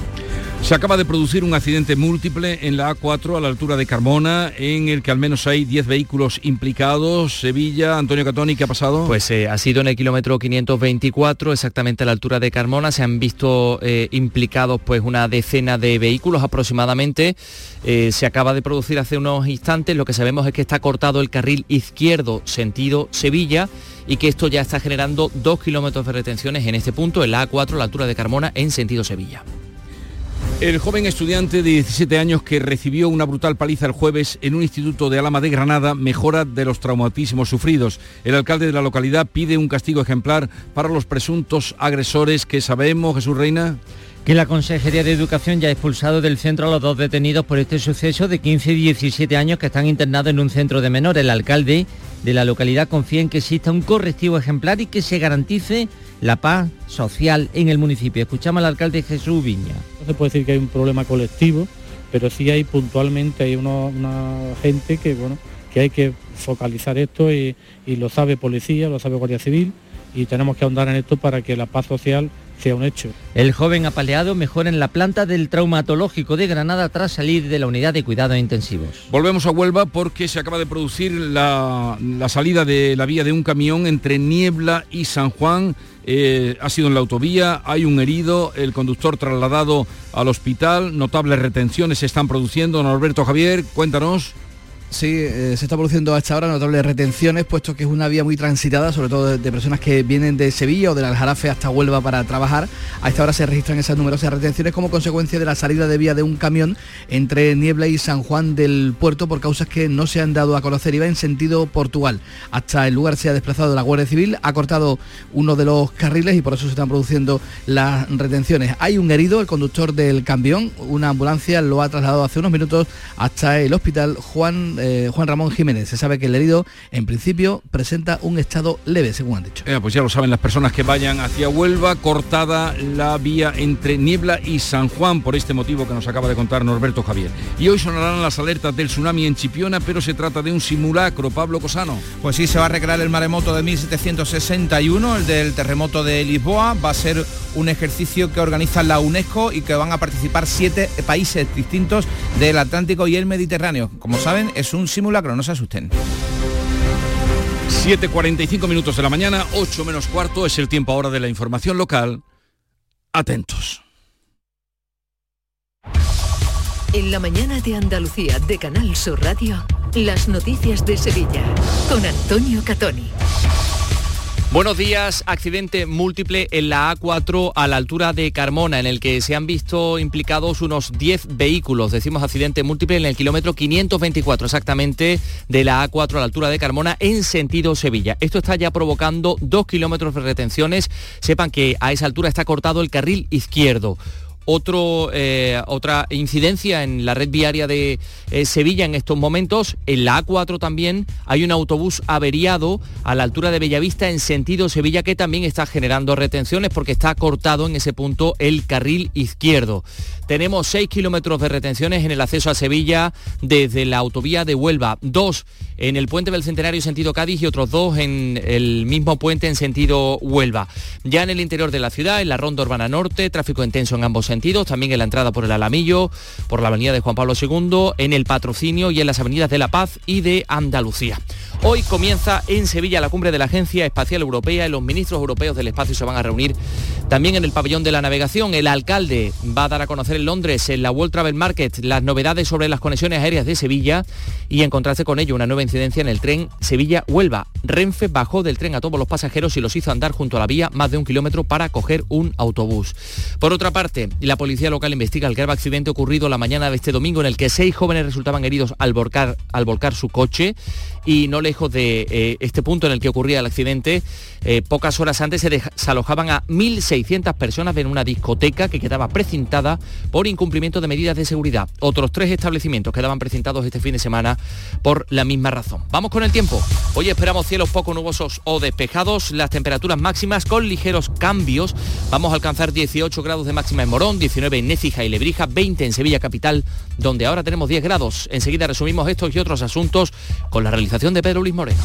Se acaba de producir un accidente múltiple en la A4 a la altura de Carmona, en el que al menos hay 10 vehículos implicados. Sevilla, Antonio Catoni, ¿qué ha pasado? Pues eh, ha sido en el kilómetro 524, exactamente a la altura de Carmona. Se han visto eh, implicados pues una decena de vehículos aproximadamente. Eh, se acaba de producir hace unos instantes. Lo que sabemos es que está cortado el carril izquierdo sentido Sevilla y que esto ya está generando dos kilómetros de retenciones en este punto, en la A4, a la altura de Carmona, en sentido Sevilla. El joven estudiante de 17 años que recibió una brutal paliza el jueves en un instituto de Alama de Granada mejora de los traumatismos sufridos. El alcalde de la localidad pide un castigo ejemplar para los presuntos agresores que sabemos, Jesús Reina que la Consejería de Educación ya ha expulsado del centro a los dos detenidos por este suceso de 15 y 17 años que están internados en un centro de menores. El alcalde de la localidad confía en que exista un correctivo ejemplar y que se garantice la paz social en el municipio. Escuchamos al alcalde Jesús Viña. No se puede decir que hay un problema colectivo, pero sí hay puntualmente hay una gente que bueno que hay que focalizar esto y, y lo sabe policía, lo sabe Guardia Civil y tenemos que ahondar en esto para que la paz social sea un hecho. El joven apaleado mejora en la planta del traumatológico de Granada tras salir de la unidad de cuidados intensivos. Volvemos a Huelva porque se acaba de producir la, la salida de la vía de un camión entre Niebla y San Juan. Eh, ha sido en la autovía, hay un herido, el conductor trasladado al hospital, notables retenciones se están produciendo. Norberto Javier, cuéntanos. Sí, eh, se está produciendo a esta hora notables retenciones, puesto que es una vía muy transitada, sobre todo de, personas que vienen de Sevilla o del Aljarafe hasta Huelva para trabajar. A esta hora se registran esas numerosas retenciones como consecuencia de la salida de vía de un camión entre Niebla y San Juan del puerto por causas que no se han dado a conocer. Iba en sentido Portugal. Hasta el lugar se ha desplazado la Guardia Civil, ha cortado uno de los carriles y por eso se están produciendo las retenciones. Hay un herido, el conductor del camión, una ambulancia lo ha trasladado hace unos minutos hasta el hospital Juan eh, Juan Ramón Jiménez. Se sabe que el herido, en principio, presenta un estado leve, según han dicho. Eh, pues ya lo saben las personas que vayan hacia Huelva, cortada la vía entre Niebla y San Juan, por este motivo que nos acaba de contar Norberto Javier. Y hoy sonarán las alertas del tsunami en Chipiona, pero se trata de un simulacro. Pablo Cosano. Pues sí, se va a recrear el maremoto de 1761, el del terremoto de Lisboa. Va a ser un ejercicio que organiza la UNESCO y que van a participar siete países distintos del Atlántico y el Mediterráneo. Como saben, es un simulacro, no se asusten. 7.45 minutos de la mañana, 8 menos cuarto, es el tiempo ahora de la información local. Atentos. En la mañana de Andalucía de Canal Sur Radio, las noticias de Sevilla con Antonio Catoni. Buenos días, accidente múltiple en la A4 a la altura de Carmona, en el que se han visto implicados unos 10 vehículos. Decimos accidente múltiple en el kilómetro 524 exactamente de la A4 a la altura de Carmona en sentido Sevilla. Esto está ya provocando dos kilómetros de retenciones. Sepan que a esa altura está cortado el carril izquierdo. Otro, eh, otra incidencia en la red viaria de eh, Sevilla en estos momentos. En la A4 también hay un autobús averiado a la altura de Bellavista en sentido Sevilla que también está generando retenciones porque está cortado en ese punto el carril izquierdo. Tenemos 6 kilómetros de retenciones en el acceso a Sevilla desde la autovía de Huelva. Dos en el puente del Centenario sentido Cádiz y otros dos en el mismo puente en sentido Huelva. Ya en el interior de la ciudad, en la ronda urbana norte, tráfico intenso en ambos sentidos, también en la entrada por el Alamillo, por la avenida de Juan Pablo II, en el patrocinio y en las avenidas de La Paz y de Andalucía. Hoy comienza en Sevilla la cumbre de la Agencia Espacial Europea y los ministros europeos del espacio se van a reunir también en el pabellón de la navegación. El alcalde va a dar a conocer en Londres, en la World Travel Market, las novedades sobre las conexiones aéreas de Sevilla y encontrarse con ello una nueva incidencia en el tren Sevilla-Huelva. Renfe bajó del tren a todos los pasajeros y los hizo andar junto a la vía más de un kilómetro para coger un autobús. Por otra parte, la policía local investiga el grave accidente ocurrido la mañana de este domingo en el que seis jóvenes resultaban heridos al volcar, al volcar su coche y no lejos de eh, este punto en el que ocurría el accidente, eh, pocas horas antes se desalojaban a 1.600 personas en una discoteca que quedaba precintada por incumplimiento de medidas de seguridad. Otros tres establecimientos quedaban precintados este fin de semana por la misma razón. Vamos con el tiempo. Hoy esperamos cielos poco nubosos o despejados, las temperaturas máximas con ligeros cambios. Vamos a alcanzar 18 grados de máxima en Morón, 19 en Nécija y Lebrija, 20 en Sevilla capital, donde ahora tenemos 10 grados. Enseguida resumimos estos y otros asuntos con la realización de Pedro Luis Moreno.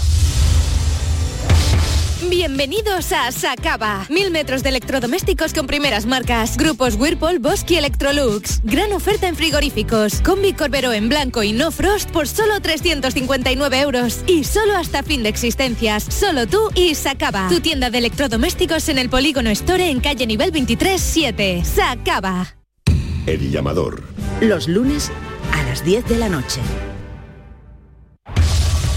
Bienvenidos a Sacaba. Mil metros de electrodomésticos con primeras marcas. Grupos Whirlpool, Bosque y Electrolux. Gran oferta en frigoríficos. Combi Corbero en blanco y no frost por solo 359 euros. Y solo hasta fin de existencias. Solo tú y Sacaba. Tu tienda de electrodomésticos en el Polígono Store en calle nivel 23 7. Sacaba. El llamador. Los lunes a las 10 de la noche.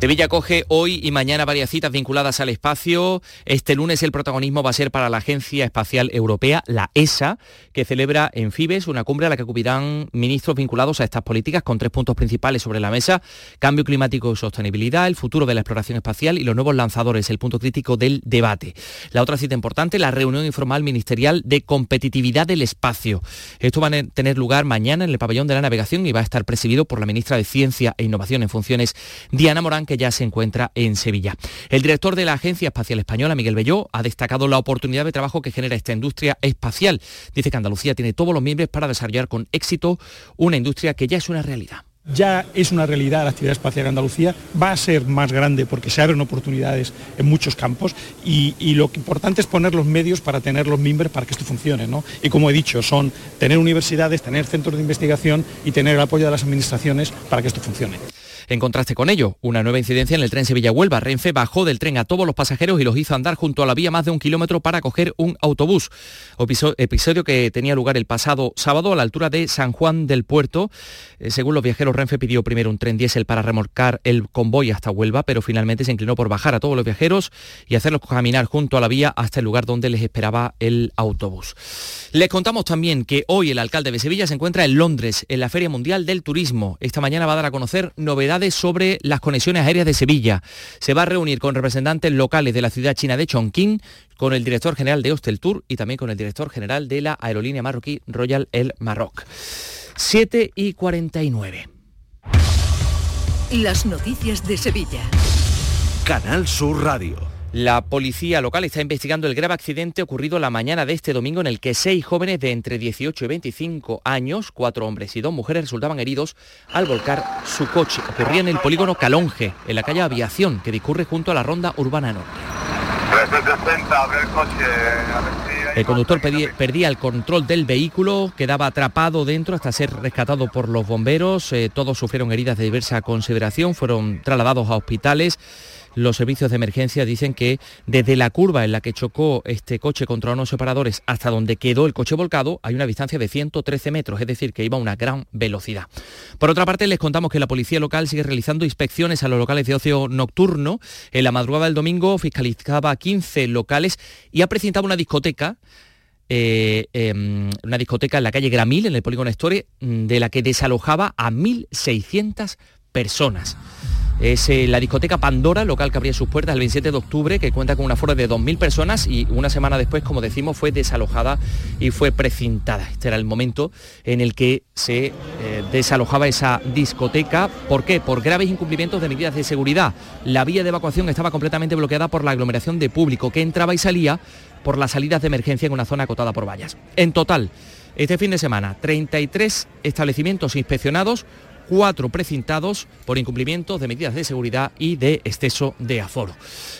Sevilla coge hoy y mañana varias citas vinculadas al espacio. Este lunes el protagonismo va a ser para la Agencia Espacial Europea, la ESA, que celebra en Fibes una cumbre a la que acudirán ministros vinculados a estas políticas con tres puntos principales sobre la mesa. Cambio climático y sostenibilidad, el futuro de la exploración espacial y los nuevos lanzadores, el punto crítico del debate. La otra cita importante, la reunión informal ministerial de competitividad del espacio. Esto va a tener lugar mañana en el pabellón de la navegación y va a estar presidido por la ministra de Ciencia e Innovación en funciones, Diana Morán, que ya se encuentra en Sevilla. El director de la Agencia Espacial Española, Miguel Belló, ha destacado la oportunidad de trabajo que genera esta industria espacial. Dice que Andalucía tiene todos los miembros para desarrollar con éxito una industria que ya es una realidad. Ya es una realidad la actividad espacial en Andalucía, va a ser más grande porque se abren oportunidades en muchos campos y, lo importante es poner los medios para tener los mimbres para que esto funcione. ¿no? Y como he dicho, son tener universidades, tener centros de investigación y tener el apoyo de las administraciones para que esto funcione. En contraste con ello, una nueva incidencia en el tren Sevilla-Huelva. Renfe bajó del tren a todos los pasajeros y los hizo andar junto a la vía más de un kilómetro para coger un autobús. Episodio que tenía lugar el pasado sábado a la altura de San Juan del Puerto. Eh, según los viajeros, Renfe pidió primero un tren diésel para remolcar el convoy hasta Huelva, pero finalmente se inclinó por bajar a todos los viajeros y hacerlos caminar junto a la vía hasta el lugar donde les esperaba el autobús. Les contamos también que hoy el alcalde de Sevilla se encuentra en Londres, en la Feria Mundial del Turismo. Esta mañana va a dar a conocer novedades sobre las conexiones aéreas de Sevilla. Se va a reunir con representantes locales de la ciudad china de Chongqing, con el director general de Hostel Tour y también con el director general de la aerolínea marroquí Royal El Maroc. 7 y 49. Las noticias de Sevilla. Canal Sur Radio. La policía local está investigando el grave accidente ocurrido la mañana de este domingo en el que seis jóvenes de entre 18 y 25 años, cuatro hombres y dos mujeres, resultaban heridos al volcar su coche. Ocurría en el polígono Calonge, en la calle Aviación, que discurre junto a la ronda urbana norte. El conductor perdía, el control del vehículo, quedaba atrapado dentro hasta ser rescatado por los bomberos. Eh, todos sufrieron heridas de diversa consideración, fueron trasladados a hospitales los servicios de emergencia dicen que desde la curva en la que chocó este coche contra unos separadores hasta donde quedó el coche volcado hay una distancia de 113 metros, es decir, que iba a una gran velocidad. Por otra parte, les contamos que la policía local sigue realizando inspecciones a los locales de ocio nocturno. En la madrugada del domingo fiscalizaba 15 locales y ha presentado una discoteca eh, em, una discoteca en la calle Gramil, en el polígono Store, mm, de la que desalojaba a 1.600 personas. Es eh, la discoteca Pandora, local que abría sus puertas el 27 de octubre, que cuenta con una aforo de 2.000 personas y una semana después, como decimos, fue desalojada y fue precintada. Este era el momento en el que se eh, desalojaba esa discoteca. ¿Por qué? Por graves incumplimientos de medidas de seguridad. La vía de evacuación estaba completamente bloqueada por la aglomeración de público que entraba y salía por las salidas de emergencia en una zona acotada por vallas. En total, este fin de semana, 33 establecimientos inspeccionados, cuatro precintados por incumplimientos de medidas de seguridad y de exceso de aforo.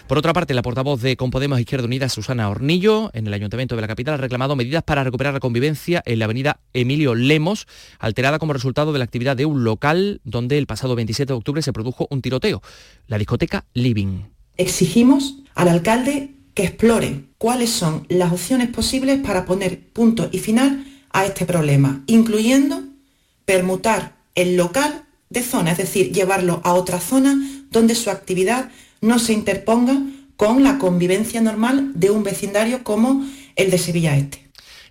Por otra parte, la portavoz de Compodemos Izquierda Unida, Susana Hornillo, en el Ayuntamiento de la capital, ha reclamado medidas para recuperar la convivencia en la avenida Emilio Lemos, alterada como resultado de la actividad de un local donde el pasado 27 de octubre se produjo un tiroteo, la discoteca Living. Exigimos al alcalde que explore cuáles son las opciones posibles para poner punto y final a este problema, incluyendo permutar el local de zona, es decir, llevarlo a otra zona donde su actividad no se interponga con la convivencia normal de un vecindario como el de Sevilla Este.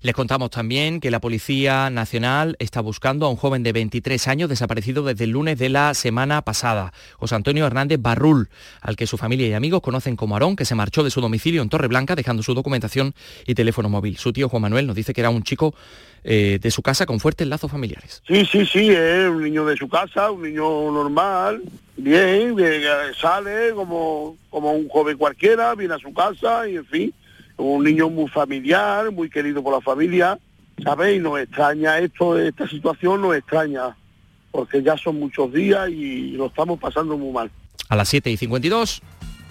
Les contamos también que la Policía Nacional está buscando a un joven de 23 años desaparecido desde el lunes de la semana pasada, José Antonio Hernández Barrul, al que su familia y amigos conocen como Aarón, que se marchó de su domicilio en Torreblanca dejando su documentación y teléfono móvil. Su tío Juan Manuel nos dice que era un chico eh, de su casa con fuertes lazos familiares. Sí, sí, sí, es un niño de su casa, un niño normal, bien, sale como, como un joven cualquiera, viene a su casa y en fin un niño muy familiar, muy querido por la familia, ¿sabéis? Nos extraña esto, esta situación nos extraña, porque ya son muchos días y lo estamos pasando muy mal. A las 7 y 52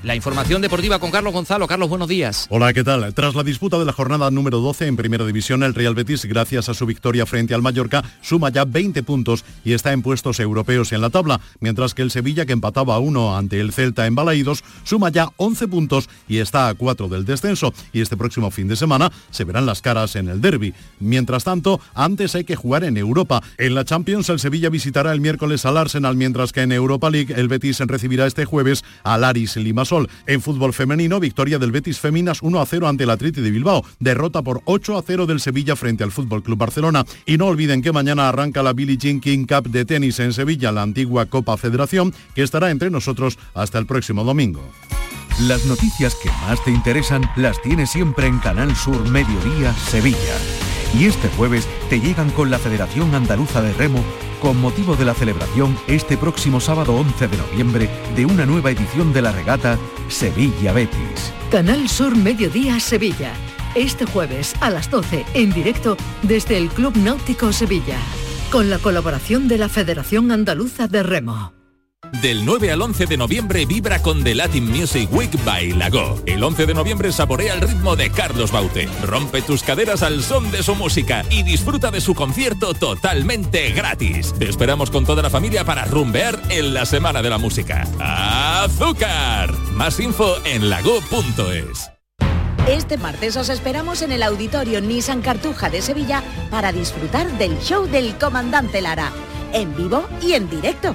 la información deportiva con Carlos Gonzalo. Carlos, buenos días. Hola, ¿qué tal? Tras la disputa de la jornada número 12 en Primera División, el Real Betis, gracias a su victoria frente al Mallorca, suma ya 20 puntos y está en puestos europeos en la tabla, mientras que el Sevilla, que empataba a uno ante el Celta en Balaídos, suma ya 11 puntos y está a 4 del descenso. Y este próximo fin de semana se verán las caras en el derby. Mientras tanto, antes hay que jugar en Europa. En la Champions, el Sevilla visitará el miércoles al Arsenal, mientras que en Europa League el Betis recibirá este jueves al Aris Limassol. En fútbol femenino, victoria del Betis Feminas 1 a 0 ante el Atleti de Bilbao, derrota por 8 a 0 del Sevilla frente al Fútbol Club Barcelona. Y no olviden que mañana arranca la Billie Jean King Cup de tenis en Sevilla, la antigua Copa Federación, que estará entre nosotros hasta el próximo domingo. Las noticias que más te interesan las tienes siempre en Canal Sur Mediodía Sevilla. Y este jueves te llegan con la Federación Andaluza de Remo con motivo de la celebración este próximo sábado 11 de noviembre de una nueva edición de la regata Sevilla Betis. Canal Sur Mediodía Sevilla. Este jueves a las 12 en directo desde el Club Náutico Sevilla. con la colaboración de la Federación Andaluza de Remo. Del 9 al 11 de noviembre vibra con The Latin Music Week by Lago. El 11 de noviembre saborea el ritmo de Carlos Baute. Rompe tus caderas al son de su música y disfruta de su concierto totalmente gratis. Te esperamos con toda la familia para rumbear en la Semana de la Música. ¡Azúcar! Más info en lago.es. Este martes os esperamos en el Auditorio Nissan Cartuja de Sevilla para disfrutar del show del Comandante Lara, en vivo y en directo.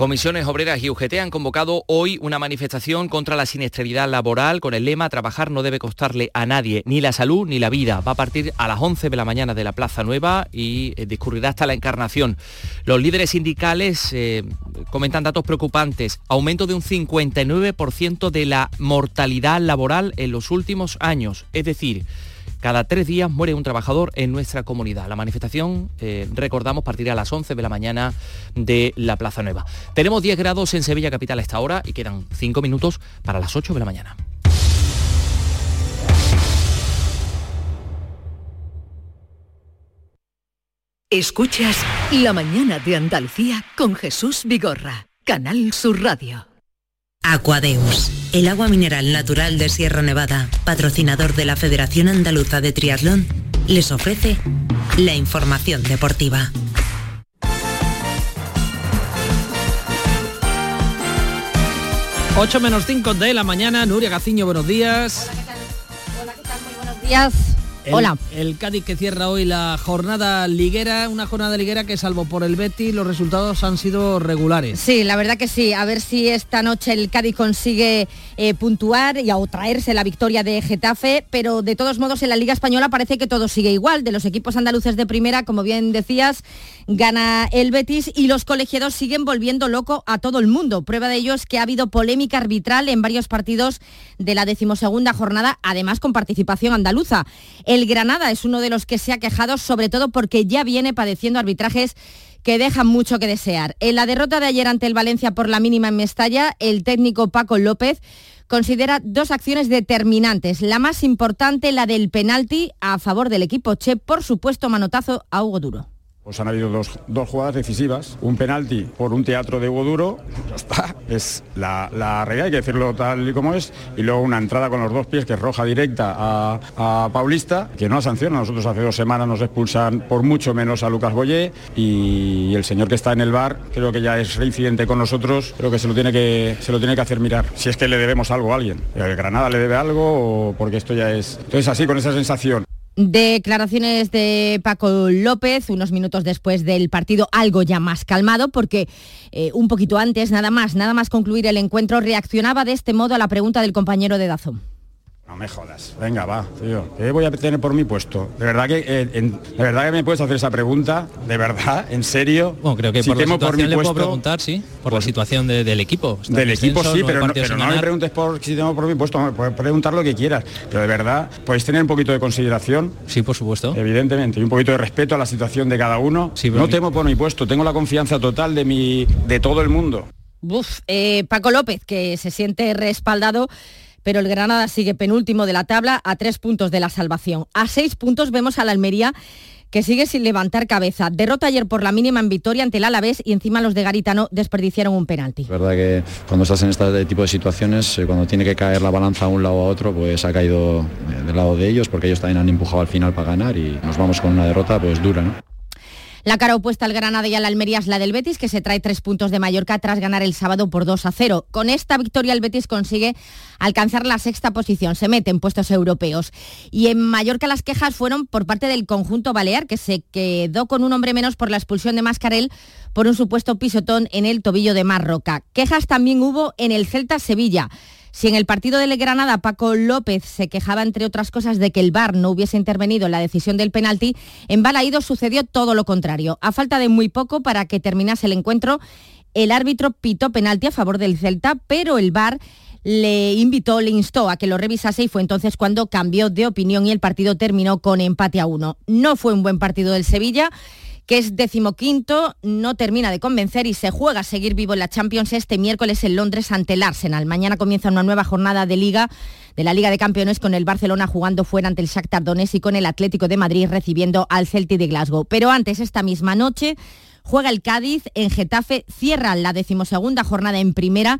Comisiones Obreras y UGT han convocado hoy una manifestación contra la siniestralidad laboral con el lema Trabajar no debe costarle a nadie, ni la salud ni la vida. Va a partir a las 11 de la mañana de la Plaza Nueva y eh, discurrirá hasta la Encarnación. Los líderes sindicales eh, comentan datos preocupantes. Aumento de un 59% de la mortalidad laboral en los últimos años. Es decir, cada tres días muere un trabajador en nuestra comunidad. La manifestación, eh, recordamos, partirá a las 11 de la mañana de la Plaza Nueva. Tenemos 10 grados en Sevilla Capital a esta hora y quedan 5 minutos para las 8 de la mañana. Escuchas La mañana de Andalucía con Jesús Vigorra, Canal Sur Radio. Aquadeus, el agua mineral natural de Sierra Nevada, patrocinador de la Federación Andaluza de Triatlón, les ofrece la información deportiva. Ocho menos 5 de la mañana, Nuria Gaciño, buenos días. Hola, ¿qué tal? Muy buenos días. El, Hola. El Cádiz que cierra hoy la jornada liguera, una jornada liguera que salvo por el Betty los resultados han sido regulares. Sí, la verdad que sí. A ver si esta noche el Cádiz consigue eh, puntuar y o traerse la victoria de Getafe, pero de todos modos en la Liga Española parece que todo sigue igual. De los equipos andaluces de primera, como bien decías, gana el Betis y los colegiados siguen volviendo loco a todo el mundo. Prueba de ello es que ha habido polémica arbitral en varios partidos de la decimosegunda jornada, además con participación andaluza. El Granada es uno de los que se ha quejado, sobre todo porque ya viene padeciendo arbitrajes que dejan mucho que desear. En la derrota de ayer ante el Valencia por la mínima en Mestalla, el técnico Paco López considera dos acciones determinantes. La más importante, la del penalti a favor del equipo Che, por supuesto manotazo a Hugo Duro. Pues han habido dos, dos, jugadas decisivas, un penalti por un teatro de Hugo Duro, ya está, es la, la, realidad, hay que decirlo tal y como es, y luego una entrada con los dos pies que es roja directa a, a Paulista, que no la sanciona, nosotros hace dos semanas nos expulsan por mucho menos a Lucas Boyé. Y el señor que está en el bar creo que ya es reincidente con nosotros, creo que se lo tiene que, se lo tiene que hacer mirar, si es que le debemos algo a alguien, el Granada le debe algo o porque esto ya es, entonces así con esa sensación. Declaraciones de Paco López unos minutos después del partido, algo ya más calmado, porque eh, un poquito antes, nada más, nada más concluir el encuentro, reaccionaba de este modo a la pregunta del compañero de Dazón. No me jodas. Venga, va, tío. ¿Qué voy a tener por mi puesto? De verdad que, eh, en, de verdad que me puedes hacer esa pregunta. De verdad, en serio. Bueno, creo que si por la situación por mi le puesto, puedo preguntar, sí, por la situación de- del equipo. Del equipo sí, pero, no, pero no me preguntes por si tengo por mi puesto, me puedes preguntar lo que quieras. Pero de verdad, podéis tener un poquito de consideración. Sí, por supuesto. Evidentemente, y un poquito de respeto a la situación de cada uno. pero no temo por mi puesto, tengo la confianza total de mi, de todo el mundo. Uf, eh, Paco López, que se siente respaldado, pero el Granada sigue penúltimo de la tabla a tres puntos de la salvación. A seis puntos vemos al Almería que sigue sin levantar cabeza. Derrota ayer por la mínima en Vitoria ante el Alavés y encima los de Garitano desperdiciaron un penalti. Es verdad que cuando estás en este tipo de situaciones, eh, cuando tiene que caer la balanza a un lado o a otro, pues ha caído eh, del lado de ellos, porque ellos también han empujado al final para ganar y nos vamos con una derrota pues dura, ¿no? La cara opuesta al Granada y al Almería es la del Betis, que se trae tres puntos de Mallorca tras ganar el sábado por 2 a 0. Con esta victoria el Betis consigue alcanzar la sexta posición, se mete en puestos europeos. Y en Mallorca las quejas fueron por parte del conjunto balear, que se quedó con un hombre menos por la expulsión de Mascarel por un supuesto pisotón en el tobillo de Marroca. Quejas también hubo en el Celta Sevilla. Si en el partido del Granada Paco López se quejaba, entre otras cosas, de que el VAR no hubiese intervenido en la decisión del penalti, en Balaídos sucedió todo lo contrario. A falta de muy poco para que terminase el encuentro, el árbitro pitó penalti a favor del Celta, pero el VAR le invitó, le instó a que lo revisase y fue entonces cuando cambió de opinión y el partido terminó con empate a uno. No fue un buen partido del Sevilla que es decimoquinto, no termina de convencer y se juega a seguir vivo en la Champions este miércoles en Londres ante el Arsenal. Mañana comienza una nueva jornada de liga de la Liga de Campeones con el Barcelona jugando fuera ante el Shakhtar Donetsk y con el Atlético de Madrid recibiendo al Celtic de Glasgow. Pero antes, esta misma noche, juega el Cádiz en Getafe, cierra la decimosegunda jornada en primera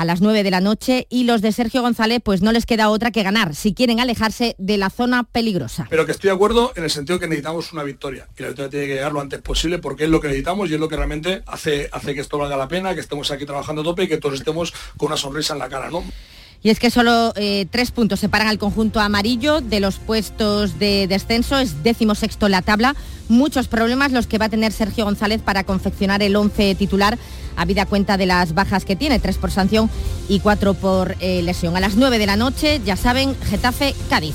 a las 9 de la noche y los de Sergio González pues no les queda otra que ganar si quieren alejarse de la zona peligrosa. Pero que estoy de acuerdo en el sentido que necesitamos una victoria y la victoria tiene que llegar lo antes posible porque es lo que necesitamos y es lo que realmente hace, hace que esto valga la pena, que estemos aquí trabajando a tope y que todos estemos con una sonrisa en la cara, ¿no? Y es que solo eh, tres puntos separan al conjunto amarillo de los puestos de descenso, es décimo sexto la tabla. Muchos problemas los que va a tener Sergio González para confeccionar el 11 titular, habida cuenta de las bajas que tiene, tres por sanción y cuatro por eh, lesión. A las 9 de la noche, ya saben, Getafe, Cádiz.